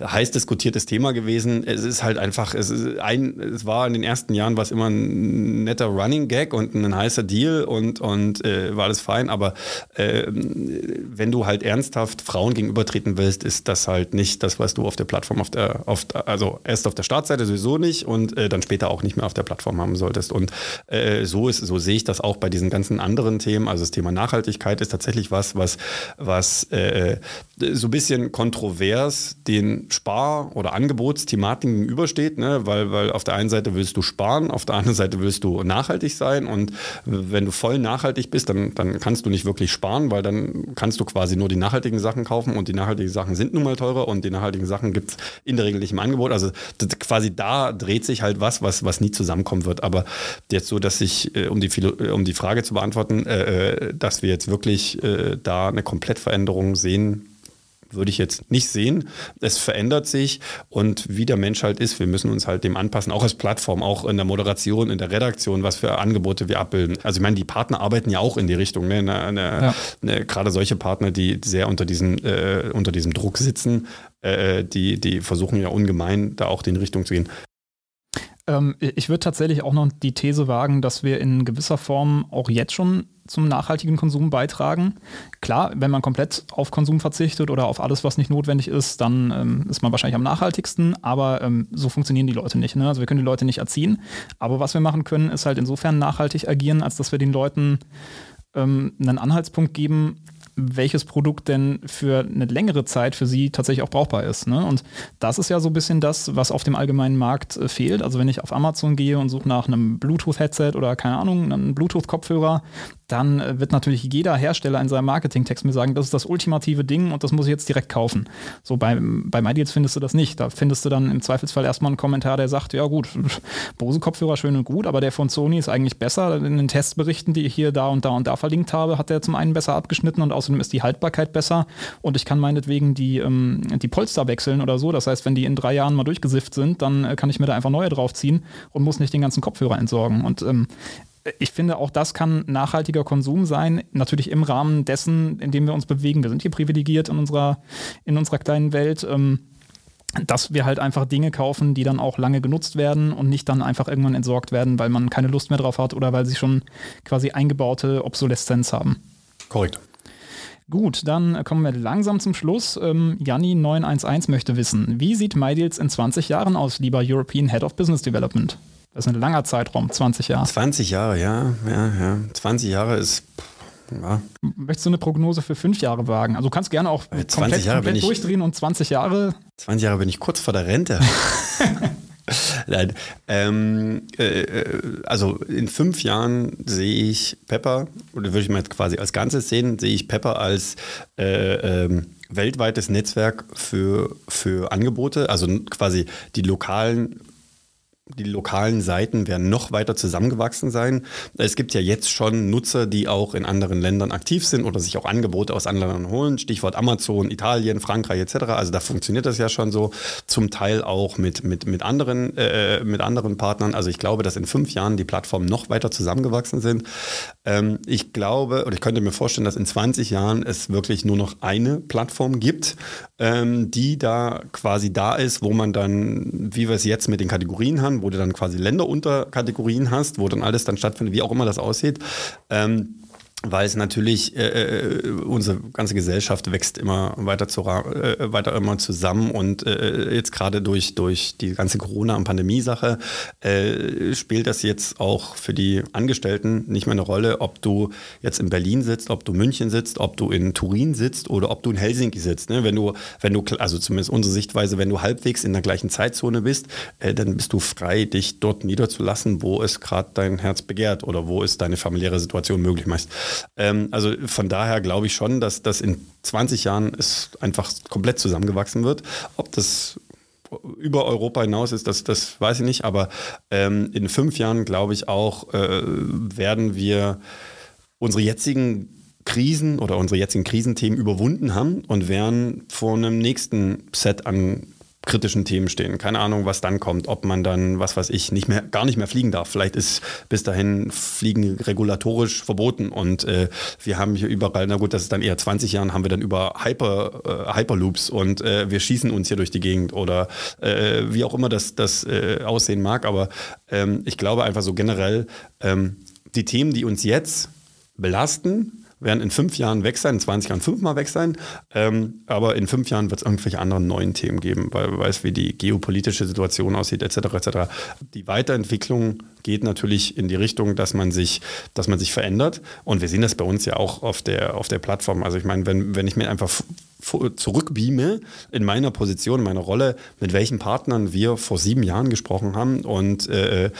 heiß diskutiertes Thema gewesen. Es ist halt einfach, es, ist ein, es war in den ersten Jahren was immer ein netter Running Gag und ein heißer Deal und, und äh, war alles fein. Aber äh, wenn du halt ernsthaft Frauen gegenübertreten willst, ist das halt nicht das, was du auf der Plattform, auf der, auf, also erst auf der Startseite sowieso nicht und äh, dann später auch nicht mehr auf der Plattform haben solltest. Und äh, so ist, so sehe ich das auch bei diesen ganzen anderen Themen. Also das Thema Nachhaltigkeit ist tatsächlich was, was, was äh, so ein bisschen kontrovers den Spar- oder Angebotsthematiken gegenübersteht, ne? weil, weil auf der einen Seite willst du sparen, auf der anderen Seite willst du nachhaltig sein und wenn du voll nachhaltig bist, dann, dann kannst du nicht wirklich sparen, weil dann kannst du quasi nur die nachhaltigen Sachen kaufen und die nachhaltigen Sachen sind nun mal teurer und die nachhaltigen Sachen gibt es in der Regel nicht im Angebot. Also quasi da dreht sich halt was, was, was nie zusammenkommen wird. Aber jetzt so, dass ich, äh, um die, um die Frage zu beantworten, äh, äh, dass wir jetzt wirklich äh, da eine Komplettveränderung sehen, würde ich jetzt nicht sehen. Es verändert sich und wie der Mensch halt ist, wir müssen uns halt dem anpassen, auch als Plattform, auch in der Moderation, in der Redaktion, was für Angebote wir abbilden. Also ich meine, die Partner arbeiten ja auch in die Richtung. Ne? Eine, eine, ja. eine, gerade solche Partner, die sehr unter diesem, äh, unter diesem Druck sitzen, äh, die, die versuchen ja ungemein, da auch in die Richtung zu gehen. Ähm, ich würde tatsächlich auch noch die These wagen, dass wir in gewisser Form auch jetzt schon zum nachhaltigen Konsum beitragen. Klar, wenn man komplett auf Konsum verzichtet oder auf alles, was nicht notwendig ist, dann ähm, ist man wahrscheinlich am nachhaltigsten, aber ähm, so funktionieren die Leute nicht. Ne? Also wir können die Leute nicht erziehen, aber was wir machen können, ist halt insofern nachhaltig agieren, als dass wir den Leuten ähm, einen Anhaltspunkt geben, welches Produkt denn für eine längere Zeit für sie tatsächlich auch brauchbar ist. Ne? Und das ist ja so ein bisschen das, was auf dem allgemeinen Markt äh, fehlt. Also wenn ich auf Amazon gehe und suche nach einem Bluetooth-Headset oder keine Ahnung, einem Bluetooth-Kopfhörer, dann wird natürlich jeder Hersteller in seinem Marketingtext mir sagen, das ist das ultimative Ding und das muss ich jetzt direkt kaufen. So bei, bei MyDeals findest du das nicht. Da findest du dann im Zweifelsfall erstmal einen Kommentar, der sagt, ja gut, (laughs) Bose-Kopfhörer schön und gut, aber der von Sony ist eigentlich besser. In den Testberichten, die ich hier da und da und da verlinkt habe, hat der zum einen besser abgeschnitten und außerdem ist die Haltbarkeit besser und ich kann meinetwegen die, ähm, die Polster wechseln oder so. Das heißt, wenn die in drei Jahren mal durchgesifft sind, dann äh, kann ich mir da einfach neue draufziehen und muss nicht den ganzen Kopfhörer entsorgen. Und ähm, ich finde, auch das kann nachhaltiger Konsum sein, natürlich im Rahmen dessen, in dem wir uns bewegen. Wir sind hier privilegiert in unserer, in unserer kleinen Welt. Ähm, dass wir halt einfach Dinge kaufen, die dann auch lange genutzt werden und nicht dann einfach irgendwann entsorgt werden, weil man keine Lust mehr drauf hat oder weil sie schon quasi eingebaute Obsoleszenz haben. Korrekt. Gut, dann kommen wir langsam zum Schluss. Ähm, Janni911 möchte wissen, wie sieht MyDeals in 20 Jahren aus, lieber European Head of Business Development? Das ist ein langer Zeitraum, 20 Jahre. 20 Jahre, ja, ja, ja. 20 Jahre ist. Ja. Möchtest du eine Prognose für fünf Jahre wagen? Also du kannst gerne auch komplett, komplett durchdrehen und 20 Jahre. 20 Jahre bin ich kurz vor der Rente. (laughs) Nein. Ähm, äh, äh, also in fünf Jahren sehe ich Pepper, oder würde ich mal quasi als Ganzes sehen, sehe ich Pepper als äh, ähm, weltweites Netzwerk für, für Angebote, also quasi die lokalen die lokalen Seiten werden noch weiter zusammengewachsen sein. Es gibt ja jetzt schon Nutzer, die auch in anderen Ländern aktiv sind oder sich auch Angebote aus anderen Ländern holen. Stichwort Amazon, Italien, Frankreich etc. Also da funktioniert das ja schon so. Zum Teil auch mit, mit, mit, anderen, äh, mit anderen Partnern. Also ich glaube, dass in fünf Jahren die Plattformen noch weiter zusammengewachsen sind. Ähm, ich glaube, oder ich könnte mir vorstellen, dass in 20 Jahren es wirklich nur noch eine Plattform gibt, ähm, die da quasi da ist, wo man dann, wie wir es jetzt mit den Kategorien haben, wo du dann quasi Länderunterkategorien hast, wo dann alles dann stattfindet, wie auch immer das aussieht. Ähm, weil es natürlich, äh, äh, unsere ganze Gesellschaft wächst immer weiter, zu, äh, weiter immer zusammen und äh, jetzt gerade durch, durch die ganze Corona- und Pandemie-Sache äh, spielt das jetzt auch für die Angestellten nicht mehr eine Rolle, ob du jetzt in Berlin sitzt, ob du München sitzt, ob du in Turin sitzt oder ob du in Helsinki sitzt. Ne? Wenn du, wenn du, also zumindest unsere Sichtweise, wenn du halbwegs in der gleichen Zeitzone bist, äh, dann bist du frei, dich dort niederzulassen, wo es gerade dein Herz begehrt oder wo es deine familiäre Situation möglich macht. Ähm, also von daher glaube ich schon, dass das in 20 Jahren es einfach komplett zusammengewachsen wird. Ob das über Europa hinaus ist, das, das weiß ich nicht, aber ähm, in fünf Jahren glaube ich auch, äh, werden wir unsere jetzigen Krisen oder unsere jetzigen Krisenthemen überwunden haben und werden vor einem nächsten Set an kritischen Themen stehen. Keine Ahnung, was dann kommt, ob man dann, was weiß ich, nicht mehr, gar nicht mehr fliegen darf. Vielleicht ist bis dahin Fliegen regulatorisch verboten und äh, wir haben hier überall, na gut, das ist dann eher 20 Jahren, haben wir dann über Hyper, äh, Hyperloops und äh, wir schießen uns hier durch die Gegend oder äh, wie auch immer das, das äh, aussehen mag. Aber ähm, ich glaube einfach so generell, ähm, die Themen, die uns jetzt belasten, werden in fünf Jahren weg sein, in 20 Jahren fünfmal weg sein. Ähm, aber in fünf Jahren wird es irgendwelche anderen neuen Themen geben, weil man weiß, wie die geopolitische Situation aussieht, etc. etc. Die Weiterentwicklung geht natürlich in die Richtung, dass man sich, dass man sich verändert. Und wir sehen das bei uns ja auch auf der, auf der Plattform. Also ich meine, wenn, wenn ich mir einfach zurückbeame in meiner Position, in meiner Rolle, mit welchen Partnern wir vor sieben Jahren gesprochen haben und äh, äh,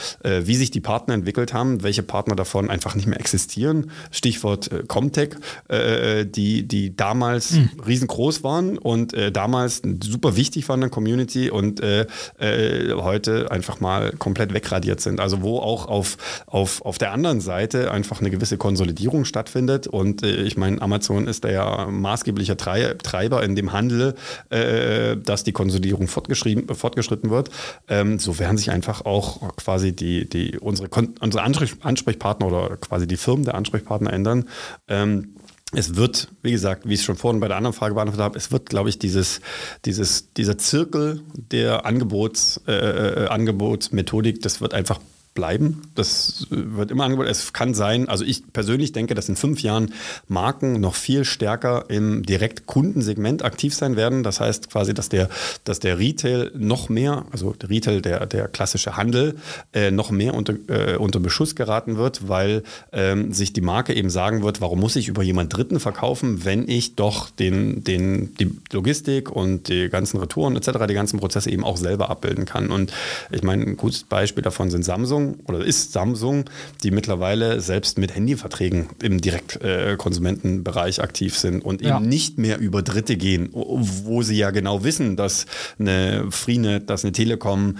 wie sich die Partner entwickelt haben, welche Partner davon einfach nicht mehr existieren. Stichwort äh, Comtech, äh, die, die damals mhm. riesengroß waren und äh, damals super wichtig waren in der Community und äh, heute einfach mal komplett wegradiert sind. Also wo auch auf, auf, auf der anderen Seite einfach eine gewisse Konsolidierung stattfindet. Und ich meine, Amazon ist da ja maßgeblicher Treiber Treiber in dem Handel, äh, dass die Konsolidierung fortgeschritten wird. Ähm, so werden sich einfach auch quasi die, die, unsere, unsere Ansprechpartner oder quasi die Firmen der Ansprechpartner ändern. Ähm, es wird, wie gesagt, wie ich es schon vorhin bei der anderen Frage beantwortet habe, es wird, glaube ich, dieses, dieses, dieser Zirkel der Angebots, äh, äh Angebotsmethodik, das wird einfach bleiben. Das wird immer angeboten. Es kann sein, also ich persönlich denke, dass in fünf Jahren Marken noch viel stärker im Direktkundensegment aktiv sein werden. Das heißt quasi, dass der, dass der Retail noch mehr, also der Retail, der, der klassische Handel, äh, noch mehr unter, äh, unter Beschuss geraten wird, weil ähm, sich die Marke eben sagen wird, warum muss ich über jemand Dritten verkaufen, wenn ich doch den, den, die Logistik und die ganzen Retouren etc., die ganzen Prozesse eben auch selber abbilden kann. Und ich meine, ein gutes Beispiel davon sind Samsung oder ist Samsung, die mittlerweile selbst mit Handyverträgen im Direktkonsumentenbereich äh, aktiv sind und ja. eben nicht mehr über Dritte gehen, wo sie ja genau wissen, dass eine Freenet, dass eine Telekom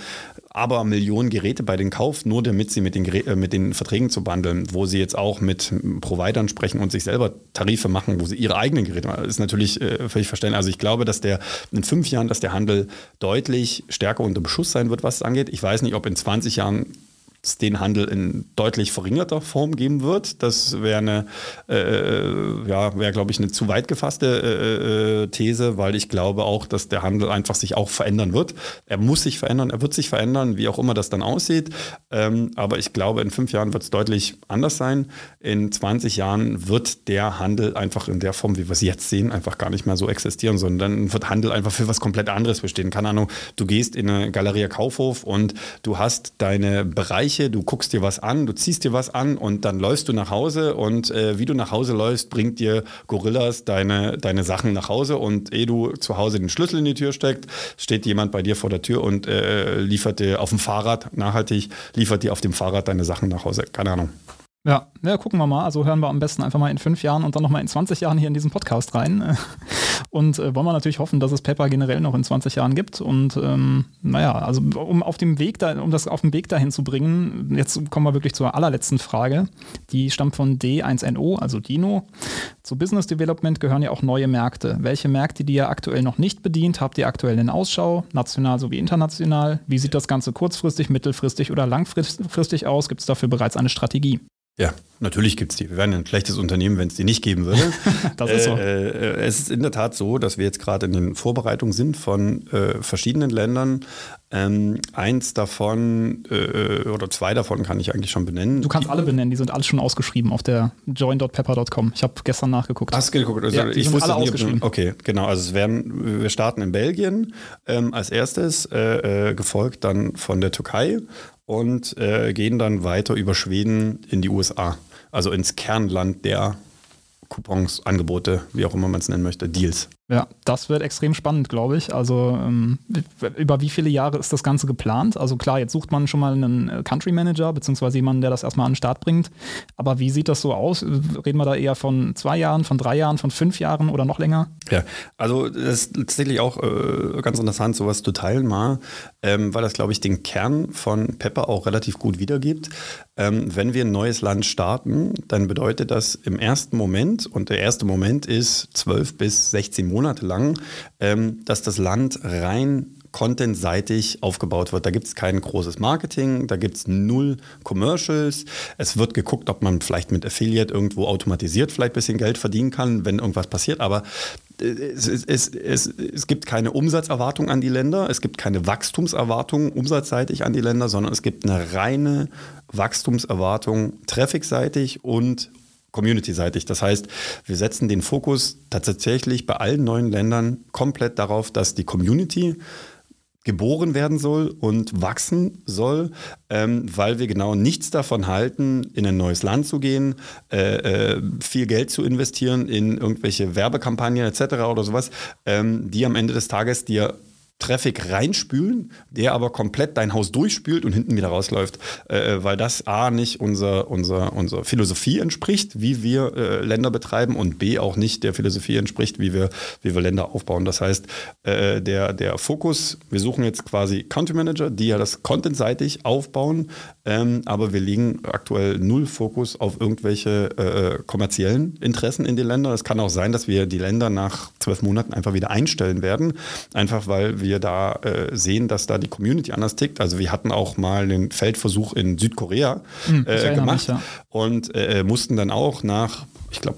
aber Millionen Geräte bei den kauft, nur damit sie mit den, äh, mit den Verträgen zu bundeln, wo sie jetzt auch mit Providern sprechen und sich selber Tarife machen, wo sie ihre eigenen Geräte machen. Das ist natürlich äh, völlig verständlich. Also ich glaube, dass der in fünf Jahren, dass der Handel deutlich stärker unter Beschuss sein wird, was es angeht. Ich weiß nicht, ob in 20 Jahren es den Handel in deutlich verringerter Form geben wird. Das wäre eine, äh, ja, wäre glaube ich eine zu weit gefasste äh, äh, These, weil ich glaube auch, dass der Handel einfach sich auch verändern wird. Er muss sich verändern, er wird sich verändern, wie auch immer das dann aussieht. Ähm, aber ich glaube, in fünf Jahren wird es deutlich anders sein. In 20 Jahren wird der Handel einfach in der Form, wie wir es jetzt sehen, einfach gar nicht mehr so existieren, sondern dann wird Handel einfach für was komplett anderes bestehen. Keine Ahnung, du gehst in eine Galeria Kaufhof und du hast deine Bereiche Bereiche, du guckst dir was an, du ziehst dir was an und dann läufst du nach Hause und äh, wie du nach Hause läufst, bringt dir Gorillas deine, deine Sachen nach Hause und ehe du zu Hause den Schlüssel in die Tür steckst, steht jemand bei dir vor der Tür und äh, liefert dir auf dem Fahrrad, nachhaltig, liefert dir auf dem Fahrrad deine Sachen nach Hause. Keine Ahnung. Ja, ja, gucken wir mal. Also hören wir am besten einfach mal in fünf Jahren und dann nochmal in 20 Jahren hier in diesen Podcast rein. (laughs) Und äh, wollen wir natürlich hoffen, dass es Pepper generell noch in 20 Jahren gibt. Und ähm, naja, also um auf dem Weg da, um das auf den Weg dahin zu bringen, jetzt kommen wir wirklich zur allerletzten Frage. Die stammt von D1NO, also Dino. Zu Business Development gehören ja auch neue Märkte. Welche Märkte, die ihr aktuell noch nicht bedient, habt ihr aktuell in Ausschau, national sowie international? Wie sieht das Ganze kurzfristig, mittelfristig oder langfristig aus? Gibt es dafür bereits eine Strategie? Ja, natürlich gibt es die. Wir wären ein schlechtes Unternehmen, wenn es die nicht geben würde. (laughs) das ist so. Äh, äh, es ist in der Tat so, dass wir jetzt gerade in den Vorbereitungen sind von äh, verschiedenen Ländern. Ähm, eins davon äh, oder zwei davon kann ich eigentlich schon benennen. Du kannst alle benennen, die sind alle schon ausgeschrieben auf der join.pepper.com. Ich habe gestern nachgeguckt. Hast du geguckt? Also ja, ich wusste alle nie, ausgeschrieben. Okay, genau. Also es werden, wir starten in Belgien ähm, als erstes, äh, äh, gefolgt dann von der Türkei und äh, gehen dann weiter über Schweden in die USA, also ins Kernland der Coupons, Angebote, wie auch immer man es nennen möchte, Deals. Ja, das wird extrem spannend, glaube ich. Also ähm, über wie viele Jahre ist das Ganze geplant? Also klar, jetzt sucht man schon mal einen äh, Country Manager, beziehungsweise jemanden, der das erstmal an den Start bringt. Aber wie sieht das so aus? Reden wir da eher von zwei Jahren, von drei Jahren, von fünf Jahren oder noch länger? Ja, also das ist tatsächlich auch äh, ganz interessant, sowas zu teilen mal, ähm, weil das, glaube ich, den Kern von Pepper auch relativ gut wiedergibt. Ähm, wenn wir ein neues Land starten, dann bedeutet das im ersten Moment, und der erste Moment ist zwölf bis 16 Monate, Monate lang, ähm, dass das Land rein contentseitig aufgebaut wird. Da gibt es kein großes Marketing, da gibt es null Commercials. Es wird geguckt, ob man vielleicht mit Affiliate irgendwo automatisiert vielleicht ein bisschen Geld verdienen kann, wenn irgendwas passiert. Aber äh, es, es, es, es, gibt keine Umsatzerwartung an die Länder, es gibt keine Wachstumserwartung umsatzseitig an die Länder, sondern es gibt eine reine Wachstumserwartung trafficseitig und community-seitig. Das heißt, wir setzen den Fokus tatsächlich bei allen neuen Ländern komplett darauf, dass die Community geboren werden soll und wachsen soll, ähm, weil wir genau nichts davon halten, in ein neues Land zu gehen, äh, äh, viel Geld zu investieren in irgendwelche Werbekampagnen etc. oder sowas, ähm, die am Ende des Tages dir Traffic reinspülen, der aber komplett dein Haus durchspült und hinten wieder rausläuft, äh, weil das A nicht unser, unser, unserer Philosophie entspricht, wie wir äh, Länder betreiben und B auch nicht der Philosophie entspricht, wie wir, wie wir Länder aufbauen. Das heißt, äh, der, der Fokus, wir suchen jetzt quasi Country Manager, die ja das contentseitig aufbauen, ähm, aber wir legen aktuell null Fokus auf irgendwelche äh, kommerziellen Interessen in den Ländern. Es kann auch sein, dass wir die Länder nach zwölf Monaten einfach wieder einstellen werden, einfach weil wir wir da äh, sehen, dass da die Community anders tickt. Also wir hatten auch mal einen Feldversuch in Südkorea hm, äh, gemacht mich, ja. und äh, mussten dann auch nach, ich glaube,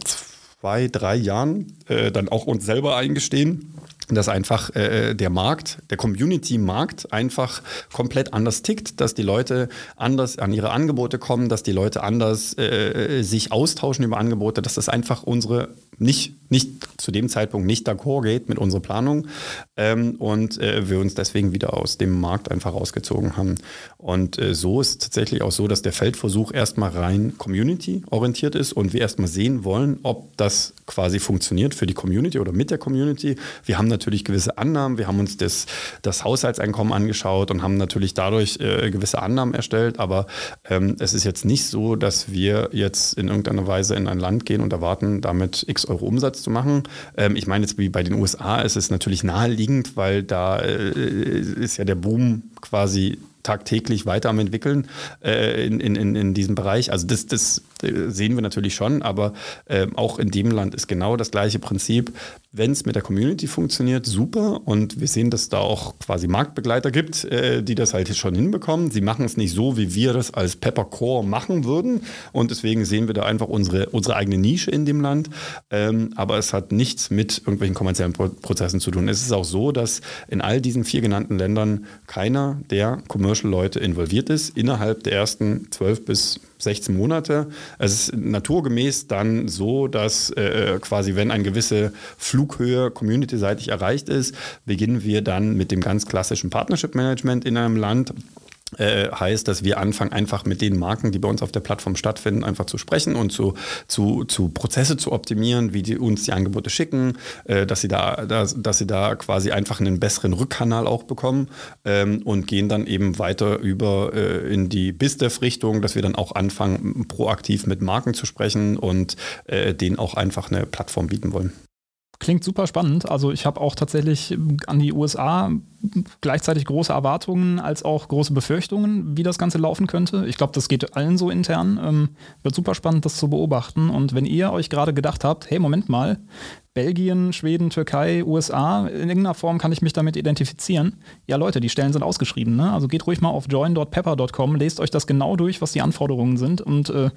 zwei, drei Jahren äh, dann auch uns selber eingestehen, dass einfach äh, der Markt, der Community-Markt einfach komplett anders tickt, dass die Leute anders an ihre Angebote kommen, dass die Leute anders äh, sich austauschen über Angebote, dass das einfach unsere nicht, nicht zu dem Zeitpunkt nicht d'accord geht mit unserer Planung ähm, und äh, wir uns deswegen wieder aus dem Markt einfach rausgezogen haben. Und äh, so ist es tatsächlich auch so, dass der Feldversuch erstmal rein Community-orientiert ist und wir erstmal sehen wollen, ob das quasi funktioniert für die Community oder mit der Community. Wir haben natürlich gewisse Annahmen, wir haben uns das, das Haushaltseinkommen angeschaut und haben natürlich dadurch äh, gewisse Annahmen erstellt, aber ähm, es ist jetzt nicht so, dass wir jetzt in irgendeiner Weise in ein Land gehen und erwarten, damit x Euro Umsatz zu machen. Ähm, ich meine jetzt wie bei den USA ist es natürlich naheliegend, weil da äh, ist ja der Boom quasi tagtäglich weiter am entwickeln äh, in, in, in diesem Bereich. Also das, das sehen wir natürlich schon, aber äh, auch in dem Land ist genau das gleiche Prinzip. Wenn es mit der Community funktioniert, super. Und wir sehen, dass da auch quasi Marktbegleiter gibt, äh, die das halt schon hinbekommen. Sie machen es nicht so, wie wir das als Peppercore machen würden. Und deswegen sehen wir da einfach unsere, unsere eigene Nische in dem Land. Ähm, aber es hat nichts mit irgendwelchen kommerziellen Pro Prozessen zu tun. Es ist auch so, dass in all diesen vier genannten Ländern keiner der Commercial-Leute involviert ist innerhalb der ersten zwölf bis 16 Monate. Es ist naturgemäß dann so, dass äh, quasi, wenn eine gewisse Flughöhe community-seitig erreicht ist, beginnen wir dann mit dem ganz klassischen Partnership Management in einem Land äh, heißt, dass wir anfangen, einfach mit den Marken, die bei uns auf der Plattform stattfinden, einfach zu sprechen und zu, zu, zu Prozesse zu optimieren, wie die uns die Angebote schicken, äh, dass, sie da, dass, dass sie da quasi einfach einen besseren Rückkanal auch bekommen ähm, und gehen dann eben weiter über äh, in die BizDev-Richtung, dass wir dann auch anfangen, proaktiv mit Marken zu sprechen und äh, denen auch einfach eine Plattform bieten wollen. Klingt super spannend. Also ich habe auch tatsächlich an die USA gleichzeitig große Erwartungen als auch große Befürchtungen, wie das Ganze laufen könnte. Ich glaube, das geht allen so intern. Ähm, wird super spannend, das zu beobachten. Und wenn ihr euch gerade gedacht habt, hey, Moment mal, Belgien, Schweden, Türkei, USA, in irgendeiner Form kann ich mich damit identifizieren. Ja, Leute, die Stellen sind ausgeschrieben. Ne? Also geht ruhig mal auf join.pepper.com, lest euch das genau durch, was die Anforderungen sind und äh,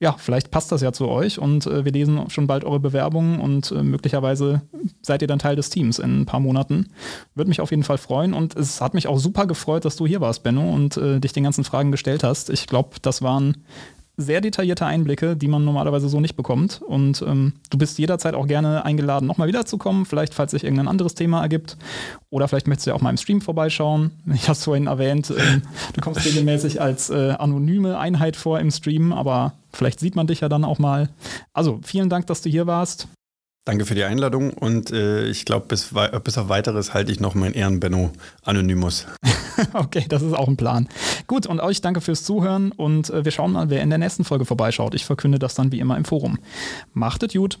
ja, vielleicht passt das ja zu euch und äh, wir lesen schon bald eure Bewerbungen und äh, möglicherweise seid ihr dann Teil des Teams in ein paar Monaten. Würde mich auf jeden Fall freuen und es hat mich auch super gefreut, dass du hier warst, Benno, und äh, dich den ganzen Fragen gestellt hast. Ich glaube, das waren sehr detaillierte Einblicke, die man normalerweise so nicht bekommt. Und ähm, du bist jederzeit auch gerne eingeladen, nochmal wiederzukommen, vielleicht falls sich irgendein anderes Thema ergibt. Oder vielleicht möchtest du ja auch mal im Stream vorbeischauen. (laughs) Ich habe es vorhin erwähnt, ähm, du kommst regelmäßig als äh, anonyme Einheit vor im Stream, aber vielleicht sieht man dich ja dann auch mal. Also vielen Dank, dass du hier warst. Danke für die Einladung und äh, ich glaube, bis, bis auf weiteres halte ich noch mein Ehrenbenno Anonymous. (laughs) okay, das ist auch ein Plan. Gut, und euch danke fürs Zuhören und äh, wir schauen mal, wer in der nächsten Folge vorbeischaut. Ich verkünde das dann wie immer im Forum. Macht es gut.